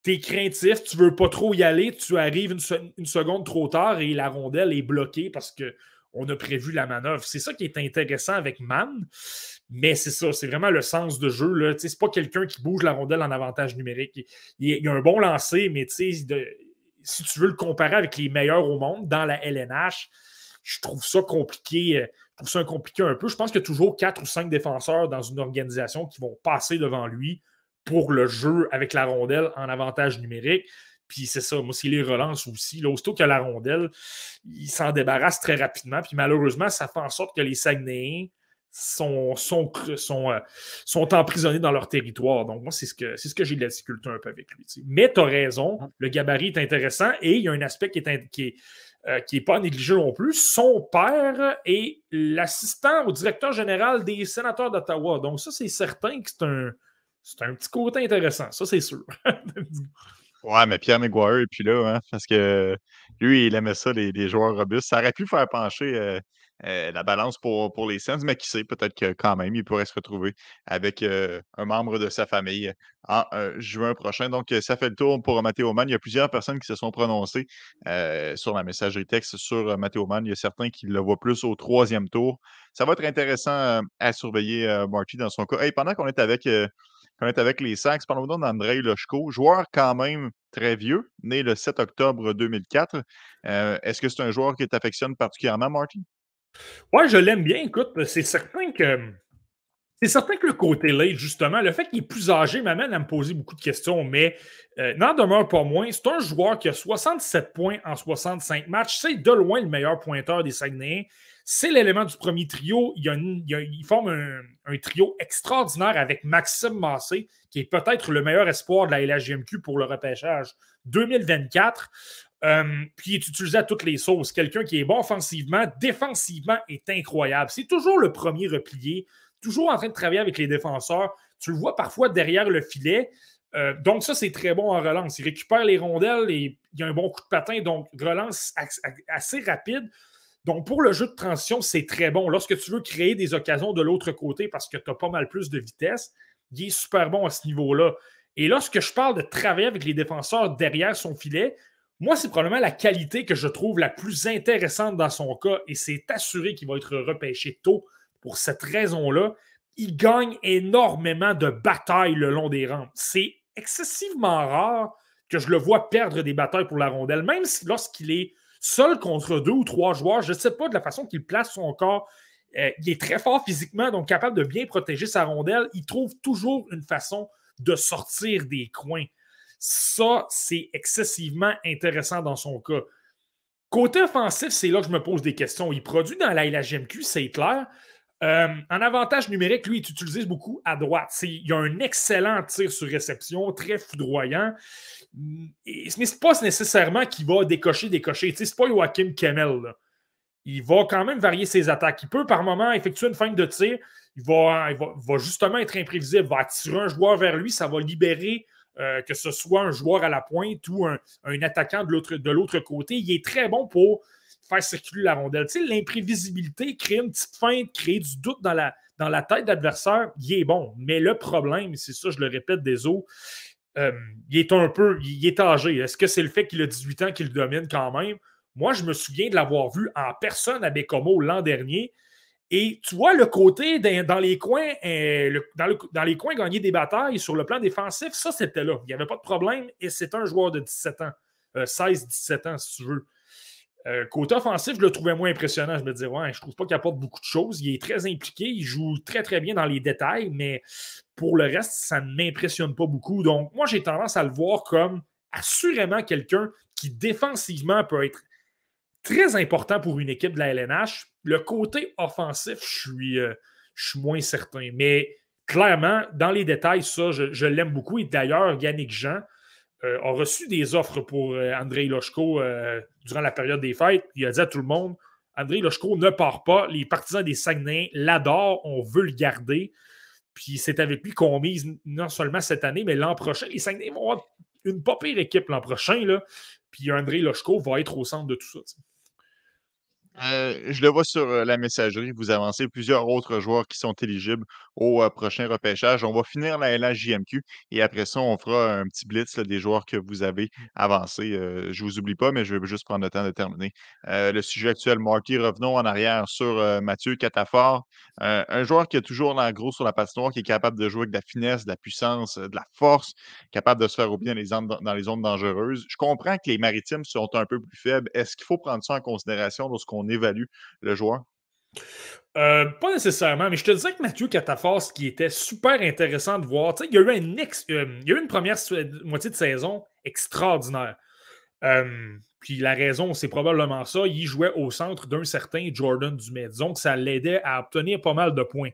tu es craintif, tu ne veux pas trop y aller, tu arrives une, seconde trop tard et la rondelle est bloquée parce qu'on a prévu la manœuvre. C'est ça qui est intéressant avec Man. Mais c'est ça, c'est vraiment le sens de jeu. Ce n'est pas quelqu'un qui bouge la rondelle en avantage numérique. Il, a un bon lancer, mais si tu veux le comparer avec les meilleurs au monde dans la LNH, je trouve ça compliqué. Euh, je trouve ça compliqué un peu. Je pense qu'il y a toujours quatre ou cinq défenseurs dans une organisation qui vont passer devant lui pour le jeu avec la rondelle en avantage numérique. Puis c'est ça, moi, s'il les relance aussi, là, aussitôt que la rondelle, il s'en débarrasse très rapidement. Puis malheureusement, ça fait en sorte que les Saguenayens sont, sont, sont, euh, sont, emprisonnés dans leur territoire. Donc, moi, c'est ce que, ce que j'ai de la difficulté un peu avec lui. Mais tu as raison, ah. le gabarit est intéressant et il y a un aspect qui est, qui est, euh, qui pas négligé non plus. Son père est l'assistant au directeur général des sénateurs d'Ottawa. Donc, ça, c'est certain que c'est un, c'est un petit côté intéressant. Ça, c'est sûr. ouais, mais Pierre McGuire, et puis là, hein, parce que lui, il aimait ça, les, joueurs robustes. Ça aurait pu faire pencher. Euh, euh, la balance pour, pour les Sens, mais qui sait, peut-être que quand même, il pourrait se retrouver avec euh, un membre de sa famille en juin prochain. Donc, ça fait le tour pour Mathéo Mann. Il y a plusieurs personnes qui se sont prononcées sur la messagerie texte sur Mathéo Mann. Il y a certains qui le voient plus au troisième tour. Ça va être intéressant à surveiller Marty dans son cas. pendant qu'on est avec. Avec les Sacs, parlons-nous d'Andrei Lochko, joueur quand même très vieux, né le 7 octobre 2004. Est-ce que c'est un joueur qui t'affectionne particulièrement, Marty? Ouais, je l'aime bien. Écoute, c'est certain que. C'est certain que le côté late, justement, le fait qu'il est plus âgé m'amène à me poser beaucoup de questions, mais euh, n'en demeure pas moins. C'est un joueur qui a 67 points en 65 matchs. C'est de loin le meilleur pointeur des Saguenayens. C'est l'élément du premier trio. Il, forme un, trio extraordinaire avec Maxime Massé, qui est peut-être le meilleur espoir de la LHGMQ pour le repêchage 2024. Euh, puis il est utilisé à toutes les sauces. Quelqu'un qui est bon offensivement, défensivement est incroyable. C'est toujours le premier replié, toujours en train de travailler avec les défenseurs. Tu le vois parfois derrière le filet. Euh, donc, ça, c'est très bon en relance. Il récupère les rondelles et il a un bon coup de patin, donc relance assez rapide. Donc, pour le jeu de transition, c'est très bon. Lorsque tu veux créer des occasions de l'autre côté parce que tu as pas mal plus de vitesse, il est super bon à ce niveau-là. Et lorsque je parle de travailler avec les défenseurs derrière son filet, moi, c'est probablement la qualité que je trouve la plus intéressante dans son cas et c'est assuré qu'il va être repêché tôt pour cette raison-là. Il gagne énormément de batailles le long des rangs. C'est excessivement rare que je le vois perdre des batailles pour la rondelle, même si lorsqu'il est seul contre deux ou trois joueurs, je ne sais pas de la façon qu'il place son corps. Euh, il est très fort physiquement, donc capable de bien protéger sa rondelle. Il trouve toujours une façon de sortir des coins. Ça, c'est excessivement intéressant dans son cas. Côté offensif, c'est là que je me pose des questions. Il produit dans la LHMQ, c'est clair. Euh, en avantage numérique, lui, il utilise beaucoup à droite. Il a un excellent tir sur réception, très foudroyant. mais ce n'est pas nécessairement qu'il va décocher, décocher. Ce n'est pas Joachim Kemmel. Il va quand même varier ses attaques. Il peut par moment effectuer une feinte de tir. Il va, il va, justement être imprévisible. Il va attirer un joueur vers lui. Ça va libérer euh, que ce soit un joueur à la pointe ou un, attaquant de l'autre côté. Il est très bon pour faire circuler la rondelle. Tu sais, l'imprévisibilité, créer une petite feinte, créer du doute dans la, dans la tête d'adversaire, il est bon. Mais le problème, c'est ça, je le répète des os, euh, il est un peu, il est âgé. Est-ce que c'est le fait qu'il a 18 ans qu'il domine quand même? Moi, je me souviens de l'avoir vu en personne à Bécomo l'an dernier. Et tu vois le côté dans, les coins, euh, dans, les coins gagner des batailles sur le plan défensif, ça c'était là. Il n'y avait pas de problème et c'est un joueur de 17 ans, 16-17 euh, ans si tu veux. Euh, côté offensif, je le trouvais moins impressionnant. Je me disais, ouais, je trouve pas qu'il apporte beaucoup de choses. Il est très impliqué, il joue très, très bien dans les détails, mais pour le reste, ça ne m'impressionne pas beaucoup. Donc, moi, j'ai tendance à le voir comme assurément quelqu'un qui défensivement peut être très important pour une équipe de la LNH. Le côté offensif, je suis, euh, je suis moins certain. Mais clairement, dans les détails, ça, je, l'aime beaucoup. Et d'ailleurs, Yannick Jean euh, a reçu des offres pour euh, André Lochko durant la période des fêtes. Il a dit à tout le monde André Lochko ne part pas. Les partisans des Saguenay l'adorent. On veut le garder. Puis c'est avec lui qu'on mise non seulement cette année, mais l'an prochain. Les Saguenay vont avoir une pas pire équipe l'an prochain. Là. Puis André Lochko va être au centre de tout ça. Euh, je le vois sur euh, la messagerie, vous avancez plusieurs autres joueurs qui sont éligibles au euh, prochain repêchage. On va finir la LHJMQ et après ça, on fera un petit blitz des joueurs que vous avez avancés. je ne vous oublie pas, mais je vais juste prendre le temps de terminer. le sujet actuel, Marty, revenons en arrière sur Mathieu Catafort. un joueur qui a toujours l'air gros sur la patinoire, qui est capable de jouer avec de la finesse, de la puissance, de la force, capable de se faire oublier dans les, zones, dans les zones dangereuses. Je comprends que les maritimes sont un peu plus faibles. Est-ce qu'il faut prendre ça en considération lorsqu'on évalue le joueur? Euh, pas nécessairement, mais je te disais que Mathieu Catafort, ce qui était super intéressant de voir, il y a eu, euh, il y a eu une première moitié de saison extraordinaire. Euh, puis la raison, c'est probablement ça. Il jouait au centre d'un certain Jordan Dumais. Disons que ça l'aidait à obtenir pas mal de points.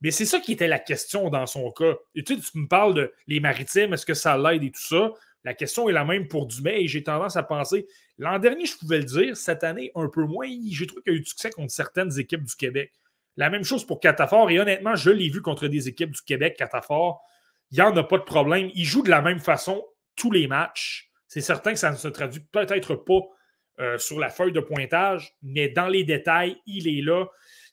Mais c'est ça qui était la question dans son cas. tu, tu me parles de les maritimes, est-ce que ça l'aide et tout ça? La question est la même pour Dumais et j'ai tendance à penser, l'an dernier, je pouvais le dire, cette année, un peu moins. J'ai trouvé qu'il y a eu du succès contre certaines équipes du Québec. La même chose pour Catafort et honnêtement, je l'ai vu contre des équipes du Québec, Catafort. Il n'y en a pas de problème. Il joue de la même façon tous les matchs. C'est certain que ça ne se traduit peut-être pas euh, sur la feuille de pointage, mais dans les détails, il est là.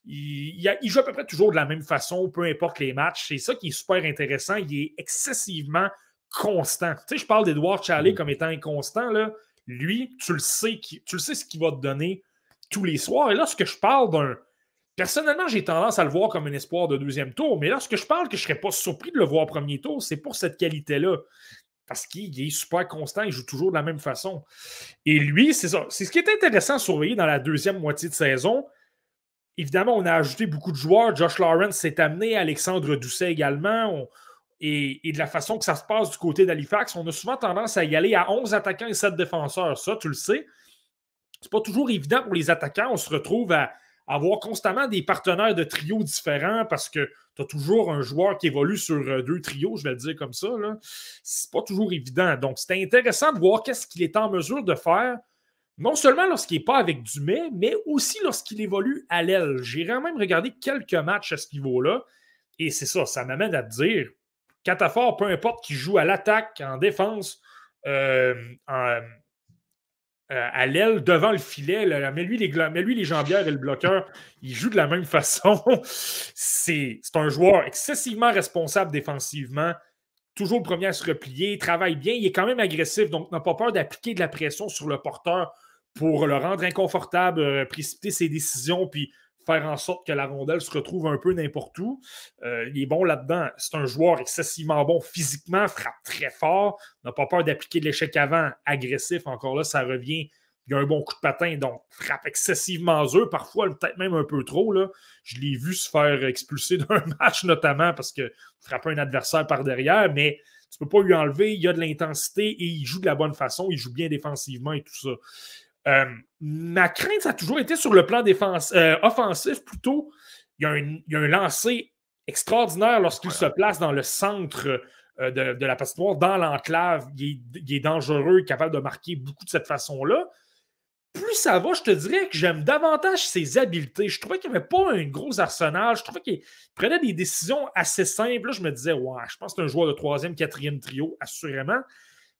Il, il, joue à peu près toujours de la même façon, peu importe les matchs. C'est ça qui est super intéressant. Il est excessivement constant. Tu sais, je parle d'Edouard Chalet mm. comme étant inconstant. Là. Lui, tu le sais, tu le sais ce qu'il va te donner tous les soirs. Et là, ce que je parle d'un. Personnellement, j'ai tendance à le voir comme un espoir de deuxième tour, mais là, ce que je parle que je ne serais pas surpris de le voir premier tour, c'est pour cette qualité-là. Parce qu'il est super constant, il joue toujours de la même façon. Et lui, c'est ça. C'est ce qui est intéressant à surveiller dans la deuxième moitié de saison. Évidemment, on a ajouté beaucoup de joueurs. Josh Lawrence s'est amené, Alexandre Doucet également. Et, de la façon que ça se passe du côté d'Halifax, on a souvent tendance à y aller à 11 attaquants et 7 défenseurs. Ça, tu le sais. C'est pas toujours évident pour les attaquants. On se retrouve à, avoir constamment des partenaires de trios différents parce que tu as toujours un joueur qui évolue sur euh, deux trios, je vais le dire comme ça. C'est pas toujours évident. Donc, c'était intéressant de voir qu'est-ce qu'il est en mesure de faire, non seulement lorsqu'il n'est pas avec Dumais, mais aussi lorsqu'il évolue à l'aile. J'ai quand même regardé quelques matchs à ce niveau-là. Et c'est ça, ça m'amène à te dire, Catafort, peu importe qui joue à l'attaque, en défense, euh, euh, à l'aile, devant le filet, mais lui les, lui, les jambières et le bloqueur, il joue de la même façon. c'est un joueur excessivement responsable défensivement, toujours le premier à se replier, il travaille bien, il est quand même agressif, donc n'a pas peur d'appliquer de la pression sur le porteur pour le rendre inconfortable, euh, précipiter ses décisions, puis faire en sorte que la rondelle se retrouve un peu n'importe où. Euh, il est bon là-dedans. C'est un joueur excessivement bon physiquement, frappe très fort, n'a pas peur d'appliquer de l'échec avant, agressif. Encore là, ça revient. Il a un bon coup de patin, donc frappe excessivement dur, parfois peut-être même un peu trop. Je l'ai vu se faire expulser d'un match, notamment parce que frapper un adversaire par derrière, mais tu ne peux pas lui enlever. Il a de l'intensité et il joue de la bonne façon, il joue bien défensivement et tout ça. Euh, ma crainte, ça a toujours été sur le plan euh, offensif plutôt. Il y, a un, il lancé extraordinaire lorsqu'il se place dans le centre euh, de, la patinoire, dans l'enclave. Il, est dangereux, capable de marquer beaucoup de cette façon-là. Plus ça va, je te dirais que j'aime davantage ses habiletés. Je trouvais qu'il n'y avait pas un gros arsenal. Je trouvais qu'il prenait des décisions assez simples. je me disais, ouais, je pense que c'est un joueur de troisième, quatrième trio, assurément.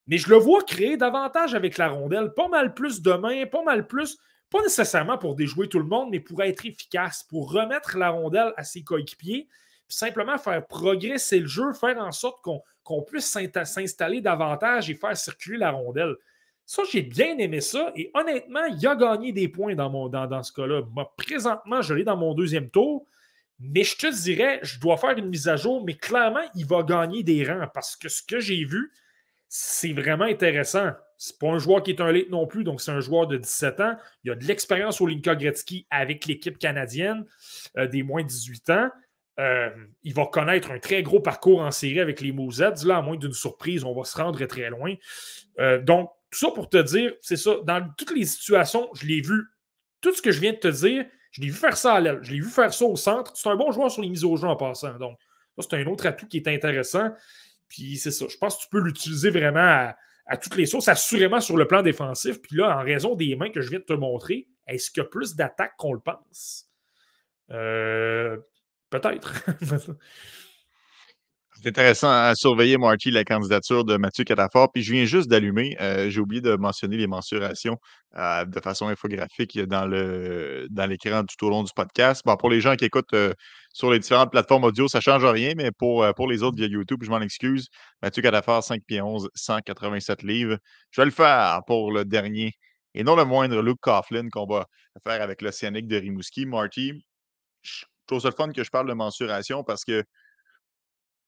Mais je le vois créer davantage avec la rondelle, pas mal plus de mains, pas mal plus, pas nécessairement pour déjouer tout le monde, mais pour être efficace, pour remettre la rondelle à ses coéquipiers, simplement faire progresser le jeu, faire en sorte qu'on puisse s'installer davantage et faire circuler la rondelle. Ça, j'ai bien aimé ça. Et honnêtement, il a gagné des points dans, dans, dans ce cas-là. Moi, présentement, je l'ai dans mon deuxième tour. Mais je te dirais, je dois faire une mise à jour, mais clairement, il va gagner des rangs parce que ce que j'ai vu, c'est vraiment intéressant. C'est pas un joueur qui est un late non plus, donc c'est un joueur de 17 ans. Il a de l'expérience au Linka Gretzky avec l'équipe canadienne euh, des moins de 18 ans. Euh, il va connaître un très gros parcours en série avec les Mousettes. Là, à moins d'une surprise, on va se rendre très loin. Euh, donc, tout ça pour te dire, c'est ça, dans toutes les situations, je l'ai vu, tout ce que je viens de te dire, je l'ai vu faire ça à l'aile, je l'ai vu faire ça au centre. C'est un bon joueur sur les mises au jeu en passant. Donc, c'est un autre atout qui est intéressant. Puis c'est ça, je pense que tu peux l'utiliser vraiment à, toutes les sources, assurément sur le plan défensif. Puis là, en raison des mains que je viens de te montrer, est-ce qu'il y a plus d'attaques qu'on le pense? Euh, Peut-être. C'est intéressant à surveiller, Marty, la candidature de Mathieu Catafort. Puis je viens juste d'allumer, euh, j'ai oublié de mentionner les mensurations euh, de façon infographique dans, le, dans l'écran tout au long du podcast. Bon, pour les gens qui écoutent sur les différentes plateformes audio, ça ne change rien, mais pour, pour les autres via YouTube, je m'en excuse. Mathieu Catafort, 5 pieds 11, 187 livres. Je vais le faire pour le dernier et non le moindre Luke Coughlin qu'on va faire avec l'Océanique de Rimouski. Marty, trouve ça le fun que je parle de mensuration parce que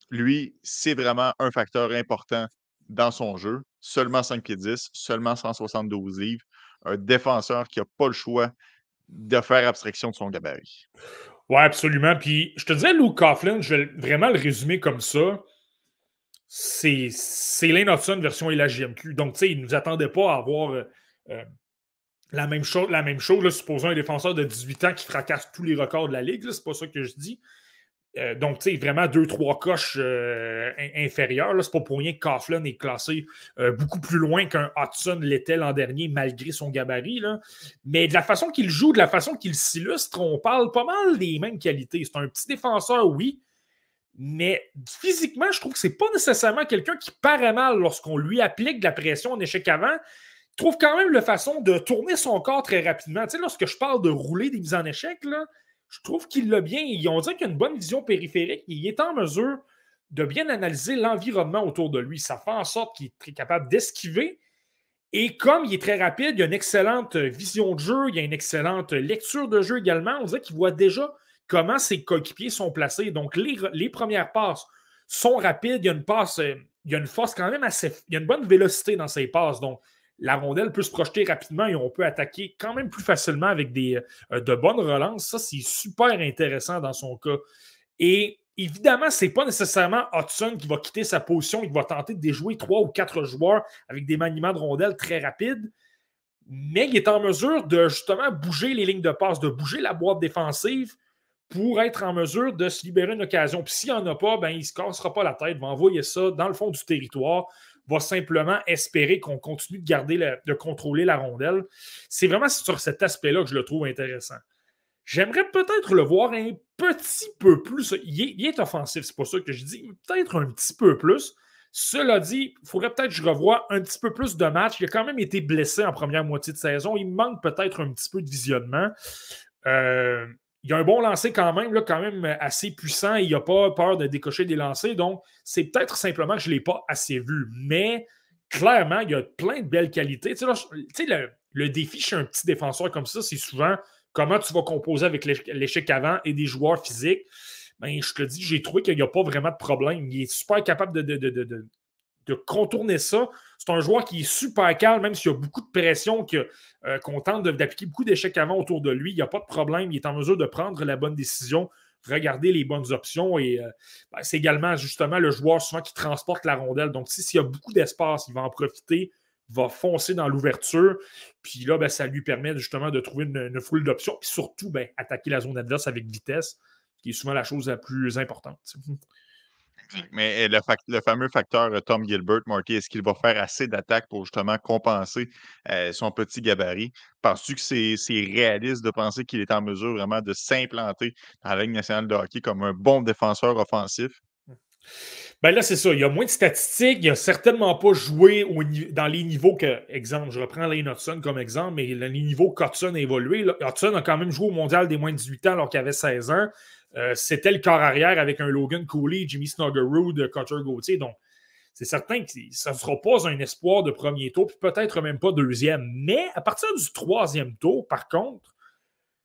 lui, c'est vraiment un facteur important dans son jeu. Seulement 5 pieds 10, seulement 172 livres. Un défenseur qui n'a pas le choix de faire abstraction de son gabarit. Oui, absolument. Puis je te disais, Luke Coughlin, je vais vraiment le résumer comme ça. C'est Lane Hudson version LHGMQ. Donc, tu sais, il ne nous attendait pas à avoir euh, euh, la même chose, la même chose supposons un défenseur de 18 ans qui fracasse tous les records de la Ligue, c'est pas ça que je dis. Euh, donc, tu sais, vraiment deux, trois coches euh, inférieures. C'est pas pour rien que Coughlin est classé euh, beaucoup plus loin qu'un Hudson l'était l'an dernier, malgré son gabarit. Mais de la façon qu'il joue, de la façon qu'il s'illustre, on parle pas mal des mêmes qualités. C'est un petit défenseur, oui, mais physiquement, je trouve que c'est pas nécessairement quelqu'un qui paraît mal lorsqu'on lui applique de la pression en échec avant trouve quand même la façon de tourner son corps très rapidement. Tu sais, lorsque je parle de rouler des mises en échec, là, je trouve qu'il l'a bien. On dirait qu'il a une bonne vision périphérique. Il est en mesure de bien analyser l'environnement autour de lui. Ça fait en sorte qu'il est très capable d'esquiver. Et comme il est très rapide, il a une excellente vision de jeu, il a une excellente lecture de jeu également. On dirait qu'il voit déjà comment ses coéquipiers sont placés. Donc, les, les, premières passes sont rapides. Il y a une passe, euh, il y a une force quand même assez. Il y a une bonne vélocité dans ses passes. Donc, la rondelle peut se projeter rapidement et on peut attaquer quand même plus facilement avec des, euh, de bonnes relances. Ça, c'est super intéressant dans son cas. Et évidemment, ce n'est pas nécessairement Hudson qui va quitter sa position. Il va tenter de déjouer trois ou quatre joueurs avec des maniements de rondelle très rapides. Mais il est en mesure de justement bouger les lignes de passe, de bouger la boîte défensive pour être en mesure de se libérer une occasion. Puis s'il n'y en a pas, ben, il ne se cassera pas la tête, il va envoyer ça dans le fond du territoire va simplement espérer qu'on continue de garder, de contrôler la rondelle. C'est vraiment sur cet aspect-là que je le trouve intéressant. J'aimerais peut-être le voir un petit peu plus. Il est, offensif, c'est pas ça que je dis, peut-être un petit peu plus. Cela dit, il faudrait peut-être que je revoie un petit peu plus de matchs. Il a quand même été blessé en première moitié de saison. Il manque peut-être un petit peu de visionnement. Euh, il a un bon lancer quand même, là, quand même assez puissant. il n'a pas peur de décocher des lancers. Donc, c'est peut-être simplement que je ne l'ai pas assez vu. Mais clairement, il y a plein de belles qualités. Tu sais, le, le, défi chez un petit défenseur comme ça, c'est souvent comment tu vas composer avec l'échec avant et des joueurs physiques. Ben, je te dis, j'ai trouvé qu'il n'y a pas vraiment de problème. Il est super capable de, de, de contourner ça. C'est un joueur qui est super calme, même s'il y a beaucoup de pression, euh, qu'on tente d'appliquer beaucoup d'échecs avant autour de lui. Il n'y a pas de problème. Il est en mesure de prendre la bonne décision, regarder les bonnes options. Et euh, ben, c'est également justement le joueur souvent qui transporte la rondelle. Donc, s'il y a beaucoup d'espace, il va en profiter va foncer dans l'ouverture. Puis là, ben, ça lui permet justement de trouver une, foule d'options. Puis surtout, ben, attaquer la zone adverse avec vitesse, qui est souvent la chose la plus importante. Mais le, le, fameux facteur euh, Tom Gilbert, Marty, est-ce qu'il va faire assez d'attaques pour justement compenser euh, son petit gabarit? Penses-tu que c'est réaliste de penser qu'il est en mesure vraiment de s'implanter dans la Ligue nationale de hockey comme un bon défenseur offensif? Ben là, c'est ça. Il y a moins de statistiques. Il n'a certainement pas joué dans les niveaux que, exemple, je reprends Lane Hudson comme exemple, mais les niveaux qu'Hudson a évolué. Hudson a quand même joué au mondial des moins de 18 ans alors qu'il avait 16 ans. Euh, c'était le corps arrière avec un Logan Cooley, Jimmy Snuggerud, Cutter Gauthier. Donc, c'est certain que ça ne sera pas un espoir de premier tour, puis peut-être même pas deuxième. Mais à partir du troisième tour, par contre,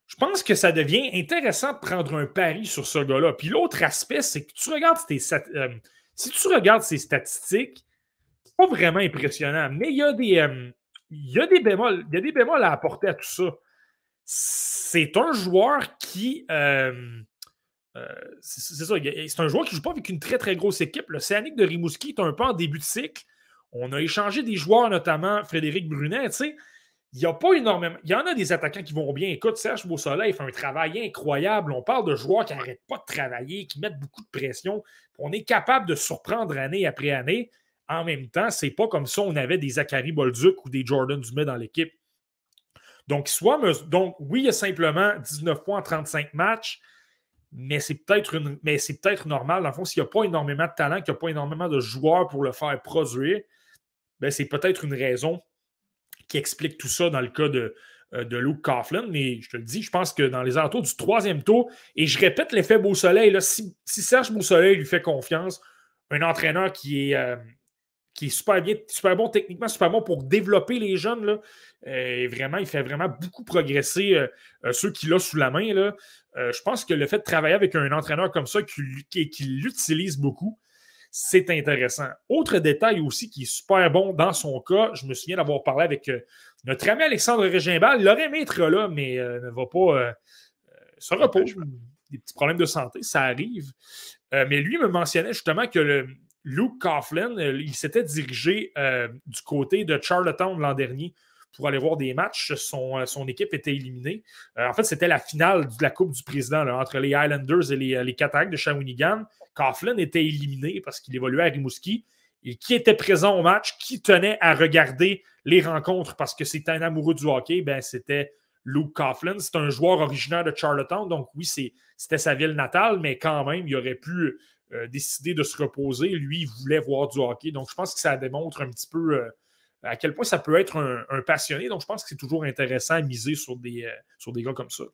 je pense que ça devient intéressant de prendre un pari sur ce gars-là. Puis l'autre aspect, c'est que tu regardes euh, si tu regardes ses statistiques, c'est pas vraiment impressionnant. Mais il y a des, euh, il y a des bémols, il y a des bémols à apporter à tout ça. C'est un joueur qui. Euh, c'est ça, c'est un joueur qui ne joue pas avec une très très grosse équipe. Scénic de Rimouski est un peu en début de cycle. On a échangé des joueurs, notamment Frédéric Brunet. Il n'y a pas énormément. Il y en a des attaquants qui vont bien. Écoute, Serge Beausoleil fait un travail incroyable. On parle de joueurs qui n'arrêtent pas de travailler, qui mettent beaucoup de pression. On est capable de surprendre année après année. En même temps, c'est pas comme ça on avait des Zachary Bolduc ou des Jordan Dumais dans l'équipe. Donc, soit, donc, oui, il y a simplement 19 points en 35 matchs, mais c'est peut-être mais c'est peut-être normal. Dans le fond, s'il n'y a pas énormément de talent, qu'il n'y a pas énormément de joueurs pour le faire produire, ben, c'est peut-être une raison qui explique tout ça dans le cas de, euh, de Luke Coughlin. Mais je te le dis, je pense que dans les alentours du troisième tour, et je répète l'effet Beau Soleil, là, si, Serge Beau Soleil lui fait confiance, un entraîneur qui est, euh, qui est super bien, super bon techniquement, super bon pour développer les jeunes. Là. Euh, vraiment, il fait vraiment beaucoup progresser ceux qu'il a sous la main. Là. je pense que le fait de travailler avec un entraîneur comme ça qui, qui l'utilise beaucoup, c'est intéressant. Autre détail aussi qui est super bon dans son cas, je me souviens d'avoir parlé avec euh, notre ami Alexandre Régimbal. Il aurait aimé être là, mais euh, ne va pas. Euh, se repose. Des petits problèmes de santé, ça arrive. mais lui me mentionnait justement que le, Luke Coughlin, il s'était dirigé du côté de Charlottetown l'an dernier pour aller voir des matchs. Son, son équipe était éliminée. en fait, c'était la finale de la Coupe du Président entre les Highlanders et les, les Cataractes de Shawinigan. Coughlin était éliminé parce qu'il évoluait à Rimouski. Et qui était présent au match, qui tenait à regarder les rencontres parce que c'était un amoureux du hockey, ben c'était Luke Coughlin. C'est un joueur originaire de Charlottetown, donc oui, c'était sa ville natale, mais quand même, il aurait pu euh, décider de se reposer. Lui, il voulait voir du hockey. Donc, je pense que ça démontre un petit peu euh, à quel point ça peut être un, passionné. Donc, je pense que c'est toujours intéressant à miser sur des, euh, sur des gars comme ça.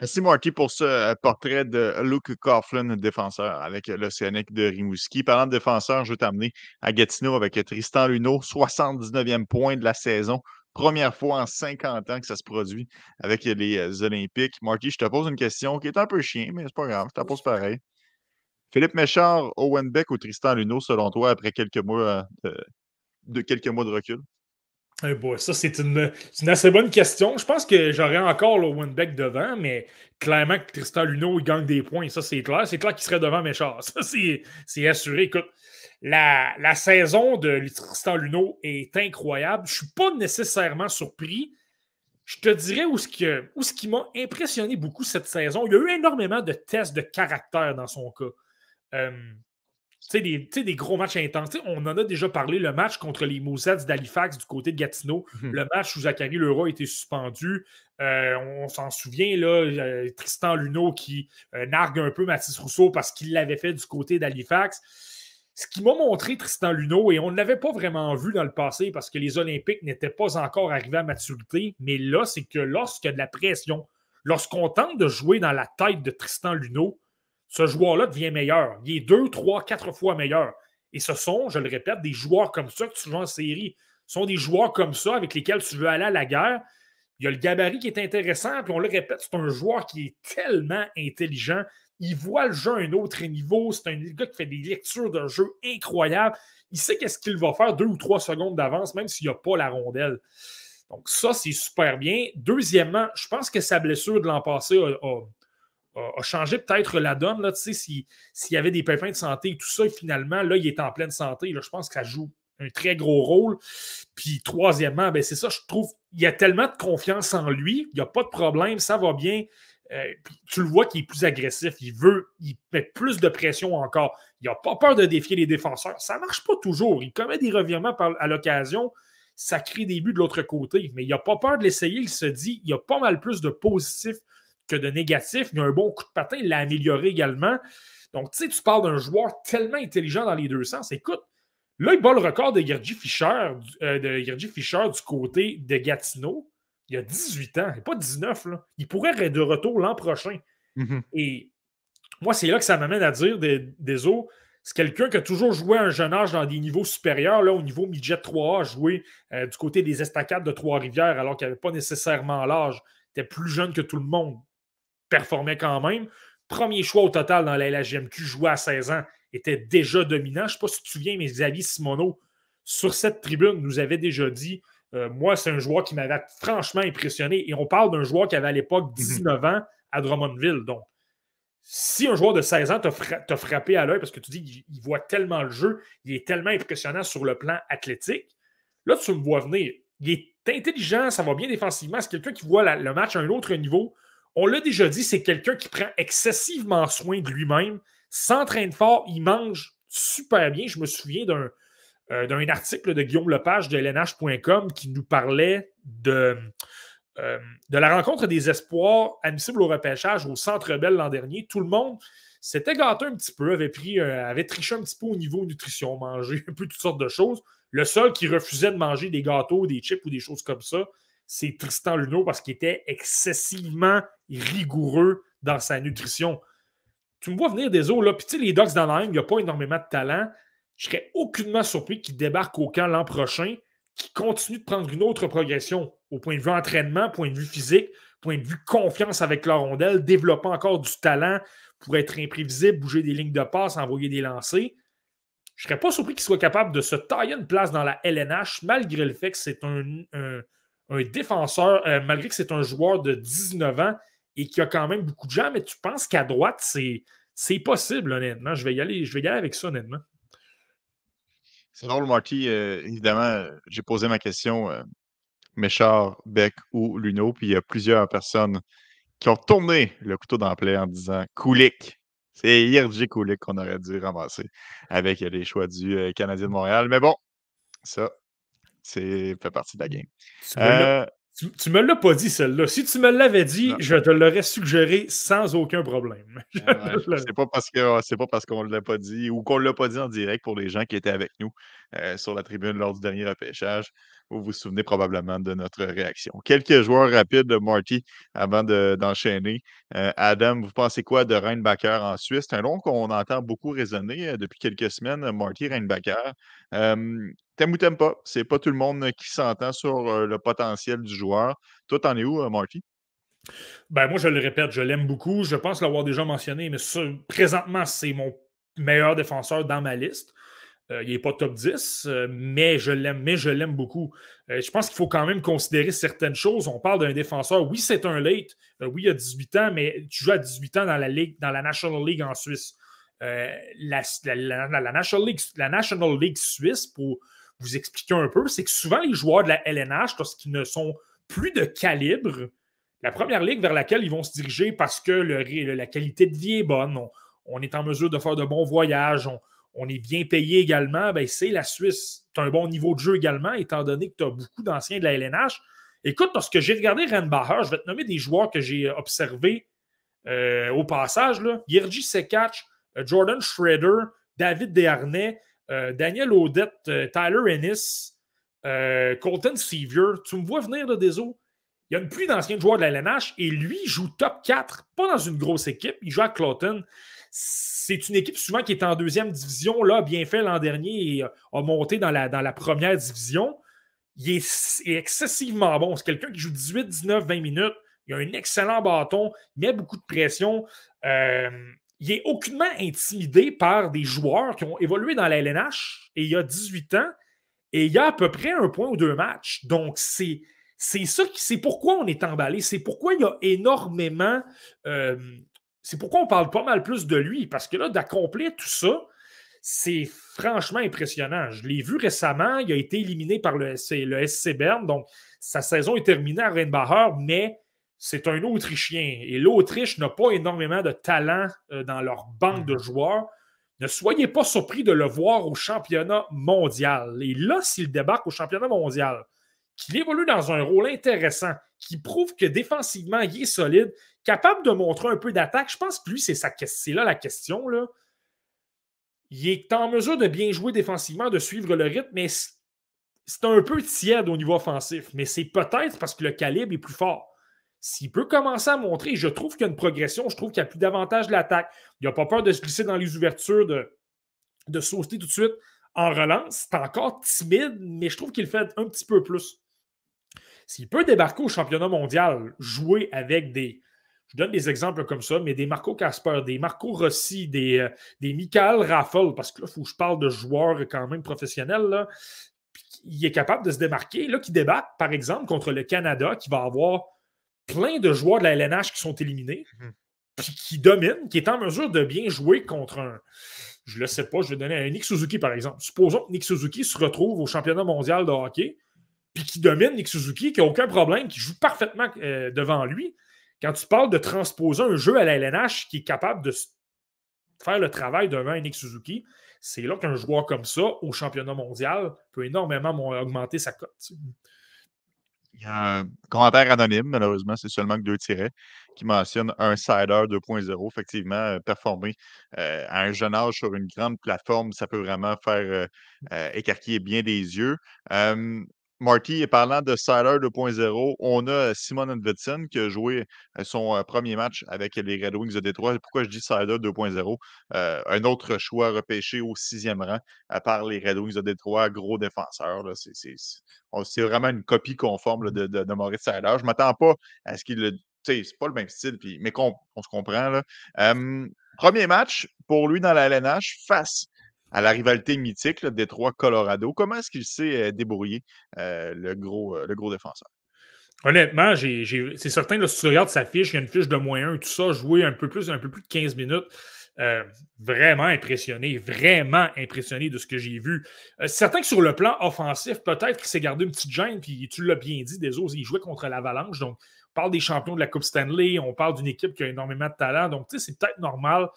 Merci Marty pour ce euh, portrait de Luke Coughlin, défenseur avec l'Océanique de Rimouski. Parlant de défenseur, je vais t'amener à Gatineau avec Tristan Luneau, 79e point de la saison. Première fois en 50 ans que ça se produit avec les Olympiques. Marty, je te pose une question qui est un peu chien, mais c'est pas grave, je te pose pareil. Philippe Méchard, Owen Beck ou Tristan Luneau, selon toi, après quelques mois euh, de quelques mois de recul? Eh ça, c'est une, assez bonne question. Je pense que j'aurais encore le Winbeck devant, mais clairement que Tristan Luneau il gagne des points. Ça, c'est clair. C'est clair qu'il serait devant Méchard. Ça, c'est assuré. Écoute, la, saison de Tristan Luneau est incroyable. Je ne suis pas nécessairement surpris. Je te dirais où ce qui, où ce qui m'a impressionné beaucoup cette saison. Il y a eu énormément de tests de caractère dans son cas. Euh, tu sais, des, gros matchs intenses. on en a déjà parlé, le match contre les Moussets d'Halifax du côté de Gatineau, mhm. le match où Zachary Leroy a été suspendu. Euh, on s'en souvient, là, euh, Tristan Luneau qui euh, nargue un peu Mathis Rousseau parce qu'il l'avait fait du côté d'Halifax. Ce qui m'a montré Tristan Luneau, et on ne l'avait pas vraiment vu dans le passé parce que les Olympiques n'étaient pas encore arrivés à maturité, mais là, c'est que lorsqu'il y a de la pression, lorsqu'on tente de jouer dans la tête de Tristan Luneau, ce joueur-là devient meilleur. Il est deux, trois, quatre fois meilleur. Et ce sont, je le répète, des joueurs comme ça que tu joues en série. Ce sont des joueurs comme ça avec lesquels tu veux aller à la guerre. Il y a le gabarit qui est intéressant, puis on le répète, c'est un joueur qui est tellement intelligent. Il voit le jeu à un autre niveau. C'est un gars qui fait des lectures de jeu incroyables. Il sait qu'est-ce qu'il va faire deux ou trois secondes d'avance, même s'il n'y a pas la rondelle. Donc, ça, c'est super bien. Deuxièmement, je pense que sa blessure de l'an passé a, changé peut-être la donne. Là, s'il y avait des pépins de santé et tout ça, finalement, là, il est en pleine santé. Là, je pense que ça joue un très gros rôle. Puis troisièmement, ben, c'est ça, je trouve, il y a tellement de confiance en lui, il n'y a pas de problème, ça va bien. Euh, tu le vois qu'il est plus agressif, il veut, il met plus de pression encore. Il n'a pas peur de défier les défenseurs. Ça ne marche pas toujours. Il commet des revirements à l'occasion. Ça crée des buts de l'autre côté, mais il n'a pas peur de l'essayer. Il se dit, il y a pas mal plus de positifs que de négatif. Il a un bon coup de patin, il l'a amélioré également. Donc, tu sais, tu parles d'un joueur tellement intelligent dans les deux sens. Écoute, là, il bat le record de Gergie Fischer, euh, Fischer du côté de Gatineau. Il a 18 ans, pas 19. Là. Il pourrait être de retour l'an prochain. Mm-hmm. Et moi, c'est là que ça m'amène à dire des, des c'est quelqu'un qui a toujours joué à un jeune âge dans des niveaux supérieurs, là, au niveau midget 3A, joué euh, du côté des estacades de Trois-Rivières, alors qu'il n'avait pas nécessairement l'âge. Il était plus jeune que tout le monde performait quand même. Premier choix au total dans la LHGMQ, joué à 16 ans. était déjà dominant. Je ne sais pas si tu te souviens, mais Xavier Simoneau, sur cette tribune, nous avait déjà dit euh, Moi, c'est un joueur qui m'avait franchement impressionné. Et on parle d'un joueur qui avait à l'époque 19 mhm. ans à Drummondville. Donc, si un joueur de 16 ans t'a frappé à l'œil parce que tu dis qu'il voit tellement le jeu, il est tellement impressionnant sur le plan athlétique, là, tu me vois venir. Il est intelligent, ça va bien défensivement. C'est quelqu'un qui voit le match à un autre niveau. On l'a déjà dit, c'est quelqu'un qui prend excessivement soin de lui-même, s'entraîne fort, il mange super bien. Je me souviens d'un euh, article de Guillaume Lepage de LNH.com qui nous parlait de, euh, de la rencontre des espoirs admissibles au repêchage au Centre Bell l'an dernier. Tout le monde s'était gâté un petit peu, avait, pris, euh, avait triché un petit peu au niveau nutrition, mangé un peu toutes sortes de choses. Le seul qui refusait de manger des gâteaux, des chips ou des choses comme ça, c'est Tristan Luneau parce qu'il était excessivement rigoureux dans sa nutrition. Tu me vois venir des eaux, là. Puis tu sais, les Ducks dans il n'y a pas énormément de talent. Je serais aucunement surpris qu'il débarque au camp l'an prochain, qu'il continue de prendre une autre progression au point de vue entraînement, point de vue physique, point de vue confiance avec la rondelle, développant encore du talent pour être imprévisible, bouger des lignes de passe, envoyer des lancers. Je ne serais pas surpris qu'il soit capable de se tailler une place dans la LNH, malgré le fait que c'est un, défenseur, euh, malgré que c'est un joueur de 19 ans et qui a quand même beaucoup de gens, mais tu penses qu'à droite, c'est, possible, honnêtement. Je vais, y aller, je vais y aller avec ça, honnêtement. C'est drôle, Marty. Euh, évidemment, j'ai posé ma question euh, Méchard, Beck ou Luno, puis il y a plusieurs personnes qui ont tourné le couteau dans en disant Kulik. C'est Yerji Kulik qu'on aurait dû ramasser avec les choix du euh, Canadien de Montréal. Mais bon, ça, c'est fait partie de la game. Tu, ne me l'as pas dit, celle-là. Si tu me l'avais dit, je te l'aurais suggéré sans aucun problème. c'est pas parce que c'est pas parce qu'on ne l'a pas dit ou qu'on ne l'a pas dit en direct pour les gens qui étaient avec nous euh, sur la tribune lors du dernier repêchage. Vous vous souvenez probablement de notre réaction. Quelques joueurs rapides de Marty avant d'enchaîner. Euh, Adam, vous pensez quoi de Reinbacher en Suisse? C'est un nom qu'on entend beaucoup résonner euh, depuis quelques semaines, Marty Reinbacher. T'aimes ou t'aimes pas? C'est pas tout le monde qui s'entend sur le potentiel du joueur. Toi, t'en es où, Marty? Ben, moi, je le répète, je l'aime beaucoup. Je pense l'avoir déjà mentionné, mais présentement, c'est mon meilleur défenseur dans ma liste. Euh, il n'est pas top 10, euh, mais je l'aime, mais je l'aime beaucoup. Euh, je pense qu'il faut quand même considérer certaines choses. On parle d'un défenseur. Oui, c'est un late. oui, il a 18 ans, mais tu joues à 18 ans dans la Ligue, dans la National League en Suisse. La, National League, la National League suisse, pour vous expliquer un peu, c'est que souvent les joueurs de la LNH, lorsqu'ils ne sont plus de calibre, la première ligue vers laquelle ils vont se diriger parce que la qualité de vie est bonne, on, est en mesure de faire de bons voyages, on est bien payé également, ben c'est la Suisse. Tu as un bon niveau de jeu également, étant donné que tu as beaucoup d'anciens de la LNH. Écoute, lorsque j'ai regardé Renbacher, je vais te nommer des joueurs que j'ai observés euh, au passage. Yerji Sekach, euh, Jordan Schroeder, David Desharnais, euh, Daniel Odette, Tyler Ennis, Colton Sevier. Tu me vois venir de des eaux. Il y a une pluie d'anciens joueurs de la LNH et lui joue top 4, pas dans une grosse équipe. Il joue à Cloton c'est une équipe souvent qui est en deuxième division, là, bien fait l'an dernier et a monté dans la, première division. Il est, excessivement bon. C'est quelqu'un qui joue 18, 19, 20 minutes. Il a un excellent bâton, il met beaucoup de pression. Euh, il est aucunement intimidé par des joueurs qui ont évolué dans la LNH et il a 18 ans et il y a à peu près un point ou deux matchs. Donc, c'est. C'est ça, c'est pourquoi on est emballé. C'est pourquoi il y a énormément euh, c'est pourquoi on parle pas mal plus de lui, parce que là, d'accomplir tout ça, c'est franchement impressionnant. Je l'ai vu récemment, il a été éliminé par le, le SC Bern, donc sa saison est terminée à Rheinbacher, mais c'est un Autrichien. Et l'Autriche n'a pas énormément de talent euh, dans leur banque de mm-hmm. joueurs. Ne soyez pas surpris de le voir au championnat mondial. Et là, s'il débarque au championnat mondial, qu'il évolue dans un rôle intéressant, qui prouve que défensivement, il est solide, capable de montrer un peu d'attaque. Je pense que lui, c'est, c'est là la question. Là. Il est en mesure de bien jouer défensivement, de suivre le rythme, mais c'est un peu tiède au niveau offensif. Mais c'est peut-être parce que le calibre est plus fort. S'il peut commencer à montrer, je trouve qu'il y a une progression, je trouve qu'il y a plus d'avantage de l'attaque. Il n'a pas peur de se glisser dans les ouvertures, de, sauter tout de suite en relance. C'est encore timide, mais je trouve qu'il fait un petit peu plus. S'il peut débarquer au championnat mondial, jouer avec des, je donne des exemples comme ça, mais des Marco Casper, des Marco Rossi, des, euh, des Michael Raffel, parce que là, il faut que je parle de joueurs quand même professionnels, il est capable de se démarquer, là, qui débat, par exemple, contre le Canada, qui va avoir plein de joueurs de la LNH qui sont éliminés, mhm. puis qui dominent, qui est en mesure de bien jouer contre un. Je ne le sais pas, je vais donner un Nick Suzuki, par exemple. Supposons que Nick Suzuki se retrouve au championnat mondial de hockey, puis qui domine Nick Suzuki, qui n'a aucun problème, qui joue parfaitement euh, devant lui. Quand tu parles de transposer un jeu à la LNH qui est capable de faire le travail devant Nick Suzuki, c'est là qu'un joueur comme ça, au championnat mondial, peut énormément augmenter sa cote. Il y a un commentaire anonyme, malheureusement, c'est seulement que deux tirets, qui mentionne un cider 2.0. Effectivement, euh, performer euh, à un jeune âge sur une grande plateforme, ça peut vraiment faire euh, écarquiller bien des yeux. Marty, parlant de Siler 2.0, on a Simon Edvidson qui a joué son premier match avec les Red Wings de Détroit. Pourquoi je dis Siler 2.0? un autre choix repêché au sixième rang par les Red Wings de Détroit, gros défenseur. C'est vraiment une copie conforme de, Maurice Siler. Je ne m'attends pas à ce qu'il le. C'est pas le même style, mais qu'on se comprend. Premier match pour lui dans la LNH face à la rivalité mythique Détroit-Colorado. Comment est-ce qu'il s'est euh, débrouillé, euh, le, gros, euh, le gros défenseur? Honnêtement, c'est certain, que si tu regardes sa fiche, il y a une fiche de 1, tout ça, joué un peu plus, un peu plus de 15 minutes. vraiment impressionné, vraiment impressionné de ce que j'ai vu. c'est certain que sur le plan offensif, peut-être qu'il s'est gardé une petite gêne, puis tu l'as bien dit, des autres, il jouait contre l'Avalanche, donc on parle des champions de la Coupe Stanley, on parle d'une équipe qui a énormément de talent, donc tu sais, c'est peut-être normal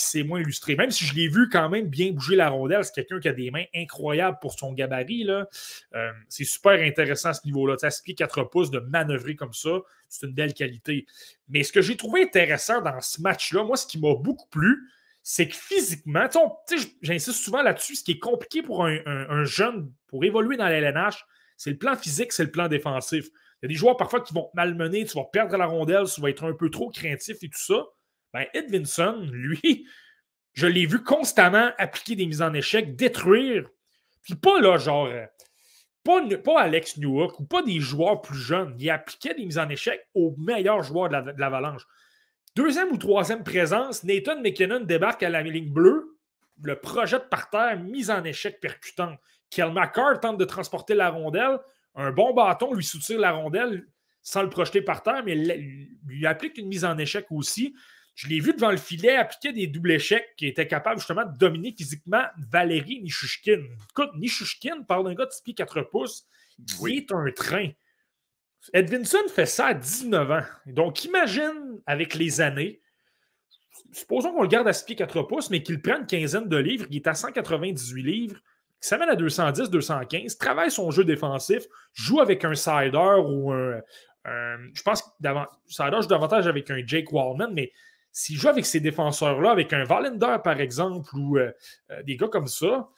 qui s'est moins illustré. Même si je l'ai vu quand même bien bouger la rondelle, c'est quelqu'un qui a des mains incroyables pour son gabarit. Euh, c'est super intéressant à ce niveau-là. 6 pieds 4 pouces, de manœuvrer comme ça, c'est une belle qualité. Mais ce que j'ai trouvé intéressant dans ce match-là, moi, ce qui m'a beaucoup plu, c'est que physiquement, j'insiste souvent là-dessus, ce qui est compliqué pour un, jeune, pour évoluer dans l'LNH, c'est le plan physique, c'est le plan défensif. Il y a des joueurs parfois qui vont malmener, tu vas perdre la rondelle, tu vas être un peu trop craintif et tout ça. Ben, Edvinson, lui, je l'ai vu constamment appliquer des mises en échec, détruire. Puis pas là, genre, euh, pas, pas Alex Newhook ou pas des joueurs plus jeunes. Il appliquait des mises en échec aux meilleurs joueurs de l'Avalanche. Deuxième ou troisième présence, Nathan McKinnon débarque à la ligne bleue, le projette par terre, mise en échec percutante. Kel McCart tente de transporter la rondelle, un bon bâton lui soutire la rondelle sans le projeter par terre, mais lui applique une mise en échec aussi. Je l'ai vu devant le filet appliquer des doubles échecs qui était capable justement de dominer physiquement Valérie Nishushkin. Écoute, Nishushkin parle d'un gars de 6 pieds 4 pouces qui est un train. Edvinson fait ça à 19 ans. Donc, imagine avec les années, supposons qu'on le garde à 6 pieds 4 pouces, mais qu'il prenne une quinzaine de livres, il est à 198 livres, il s'amène à 210, 215, travaille son jeu défensif, joue avec un sider ou un. je pense que sider joue davantage avec un Jake Wallman, mais s'il joue avec ces défenseurs-là, avec un Valender, par exemple, ou euh, euh, des gars comme ça,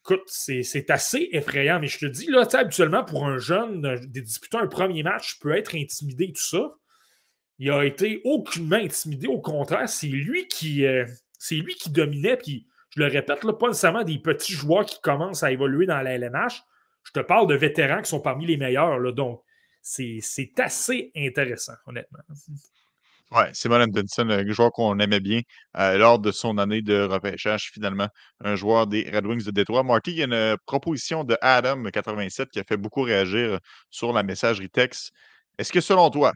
écoute, c'est assez effrayant. Mais je te dis, là, habituellement, pour un jeune, de disputer un premier match, peut être intimidé, tout ça. Il a été aucunement intimidé. Au contraire, c'est lui qui euh, c'est lui qui dominait. Puis, je le répète, là, pas nécessairement des petits joueurs qui commencent à évoluer dans la LNH. Je te parle de vétérans qui sont parmi les meilleurs. Là, donc, c'est assez intéressant, honnêtement. Oui, Simon Anderson, un joueur qu'on aimait bien euh, lors de son année de repêchage, finalement, un joueur des Red Wings de Détroit. Marty, il y a une proposition de Adam87 qui a fait beaucoup réagir sur la messagerie texte. Est-ce que selon toi,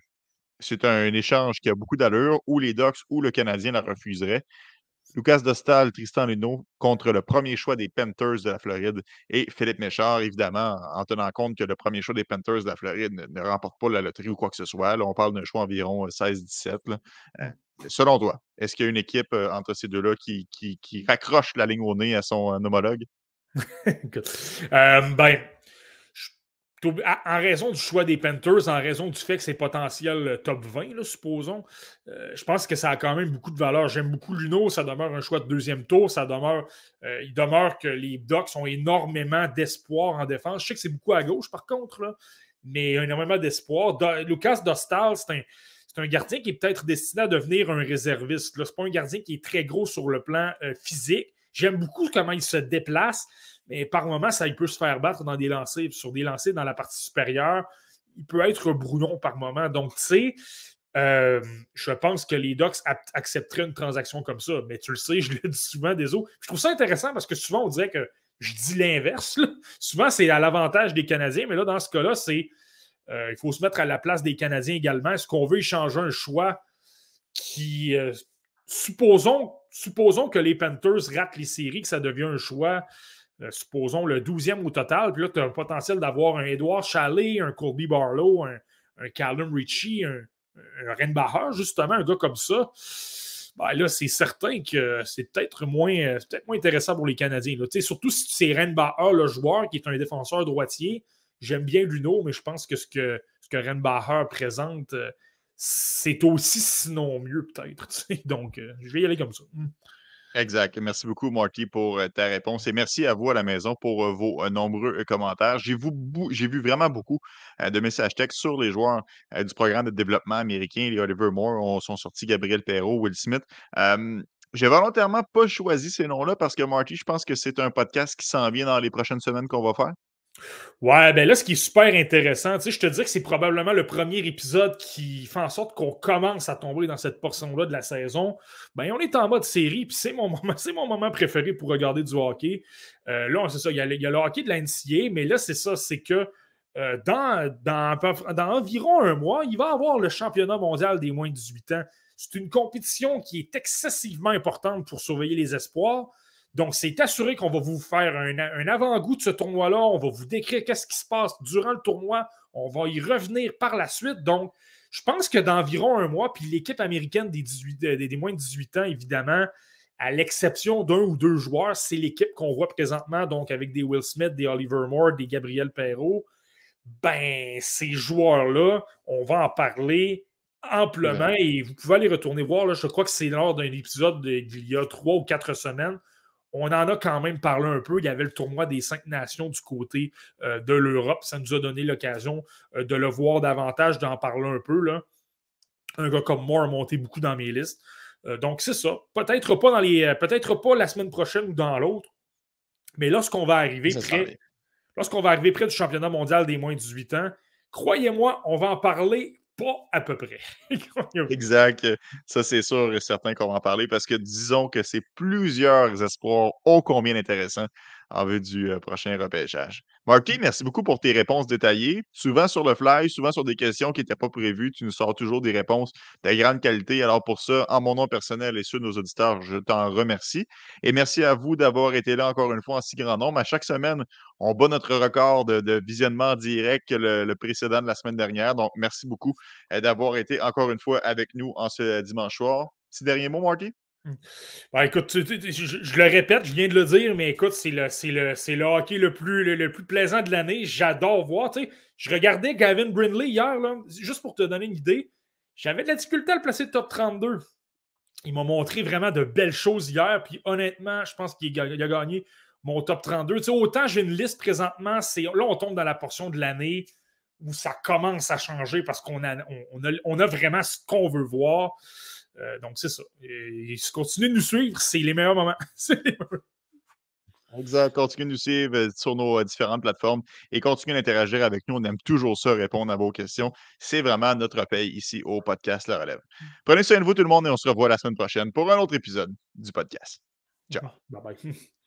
c'est un échange qui a beaucoup d'allure ou les Ducks ou le Canadien la refuseraient? Lucas Dostal, Tristan Luneau contre le premier choix des Panthers de la Floride et Philippe Méchard, évidemment, en tenant compte que le premier choix des Panthers de la Floride ne, remporte pas la loterie ou quoi que ce soit. Là, on parle d'un choix environ 16-17. Euh, euh, selon toi, est-ce qu'il y a une équipe euh, entre ces deux-là qui, qui, raccroche la ligne au nez à son homologue? ben, en raison du choix des Panthers, en raison du fait que c'est potentiel euh, top 20, supposons, euh, je pense que ça a quand même beaucoup de valeur. J'aime beaucoup Luno, ça demeure un choix de deuxième tour, ça demeure, euh, il demeure que les Ducks ont énormément d'espoir en défense. Je sais que c'est beaucoup à gauche, par contre, là, mais énormément d'espoir. Lucas Dostal, c'est un, un, gardien qui est peut-être destiné à devenir un réserviste. Ce n'est pas un gardien qui est très gros sur le plan physique. J'aime beaucoup comment il se déplace mais par moment, ça il peut se faire battre dans des lancers, sur des lancers dans la partie supérieure. Il peut être Brunon par moment. Donc, tu sais, je pense que les Ducks accepteraient une transaction comme ça. Mais tu le sais, je le dis souvent des autres. Je trouve ça intéressant parce que souvent, on dirait que je dis l'inverse. Souvent, c'est à l'avantage des Canadiens, mais là, dans ce cas-là, c'est il faut se mettre à la place des Canadiens également. Est-ce qu'on veut échanger un choix qui, supposons, supposons que les Panthers ratent les séries, que ça devient un choix euh, supposons, le 12e au total. Puis là, tu as un potentiel d'avoir un Edouard Chalet, un Colby Barlow, un, Callum Ritchie, un, un justement, un gars comme ça. Ben là, c'est certain que c'est peut-être moins, moins intéressant pour les Canadiens. Là. Surtout si c'est Renbacher, le joueur, qui est un défenseur droitier. J'aime bien Luno, mais je pense que ce que, ce présente, euh, c'est aussi sinon mieux, peut-être. Donc, euh, je vais y aller comme ça. Exact. Merci beaucoup, Marty, pour euh, ta réponse. Et merci à vous à la maison pour euh, vos euh, nombreux commentaires. J'ai vu, vraiment beaucoup de messages textes sur les joueurs du programme de développement américain, les Oliver Moore. On sont sortis Gabriel Perrault, Will Smith. j'ai volontairement pas choisi ces noms-là parce que, Marty, je pense que c'est un podcast qui s'en vient dans les prochaines semaines qu'on va faire. Ouais, ben là, ce qui est super intéressant, tu sais, je te dis que c'est probablement le premier épisode qui fait en sorte qu'on commence à tomber dans cette portion-là de la saison. Ben, on est en mode série, puis c'est mon, moment, mon moment préféré pour regarder du hockey. Euh, là, c'est ça, il y, a, le hockey de l'NCA, mais là, c'est ça, c'est que euh, dans, dans, dans, environ un mois, il va avoir le championnat mondial des moins de 18 ans. C'est une compétition qui est excessivement importante pour surveiller les espoirs. Donc, c'est assuré qu'on va vous faire un, avant-goût de ce tournoi-là. On va vous décrire qu'est-ce qui se passe durant le tournoi. On va y revenir par la suite. Donc, je pense que d'environ un mois, puis l'équipe américaine des, 18, des, moins de 18 ans, évidemment, à l'exception d'un ou deux joueurs, c'est l'équipe qu'on voit présentement, donc avec des Will Smith, des Oliver Moore, des Gabriel Perrault. Ben, ces joueurs-là, on va en parler amplement et vous pouvez aller retourner voir. je crois que c'est lors d'un épisode d'il y a trois ou quatre semaines on en a quand même parlé un peu. Il y avait le tournoi des cinq nations du côté euh, de l'Europe. Ça nous a donné l'occasion euh, de le voir davantage, d'en parler un peu. Là. Un gars comme moi a monté beaucoup dans mes listes. Euh, donc, c'est ça. Peut-être pas dans les. Peut-être pas la semaine prochaine ou dans l'autre. Mais lorsqu'on va arriver près. Lorsqu'on va arriver près du championnat mondial des moins de 18 ans, croyez-moi, on va en parler à peu près. exact. Ça, c'est sûr et certain qu'on va en parler parce que disons que c'est plusieurs espoirs ô combien intéressants en vue du euh, prochain repêchage. Marty, merci beaucoup pour tes réponses détaillées. Souvent sur le fly, souvent sur des questions qui n'étaient pas prévues. Tu nous sors toujours des réponses de grande qualité. Alors pour ça, en mon nom personnel et ceux de nos auditeurs, je t'en remercie. Et merci à vous d'avoir été là encore une fois en si grand nombre. À chaque semaine, on bat notre record de, visionnement direct que le, précédent de la semaine dernière. Donc, merci beaucoup euh, d'avoir été encore une fois avec nous en ce dimanche soir. Petit dernier mot, Marty? Mmh. Ben, écoute, je, le répète, je viens de le dire, mais écoute, c'est le, le, le, hockey le plus, le, plus plaisant de l'année. J'adore voir. Je regardais Gavin Brindley hier, là, juste pour te donner une idée. J'avais de la difficulté à le placer top 32. Il m'a montré vraiment de belles choses hier. Puis honnêtement, je pense qu'il a, gagné mon top 32. autant j'ai une liste présentement, là, on tombe dans la portion de l'année où ça commence à changer parce qu'on a, on, a, on a vraiment ce qu'on veut voir. Euh, donc, c'est ça. Et, et continuez de nous suivre, c'est les meilleurs moments. Exact. Continuez de nous suivre euh, sur nos euh, différentes plateformes et continuez d'interagir avec nous. On aime toujours ça, répondre à vos questions. C'est vraiment notre paye ici au podcast La Relève. Prenez soin de vous, tout le monde, et on se revoit la semaine prochaine pour un autre épisode du podcast. Ciao. Bye bye.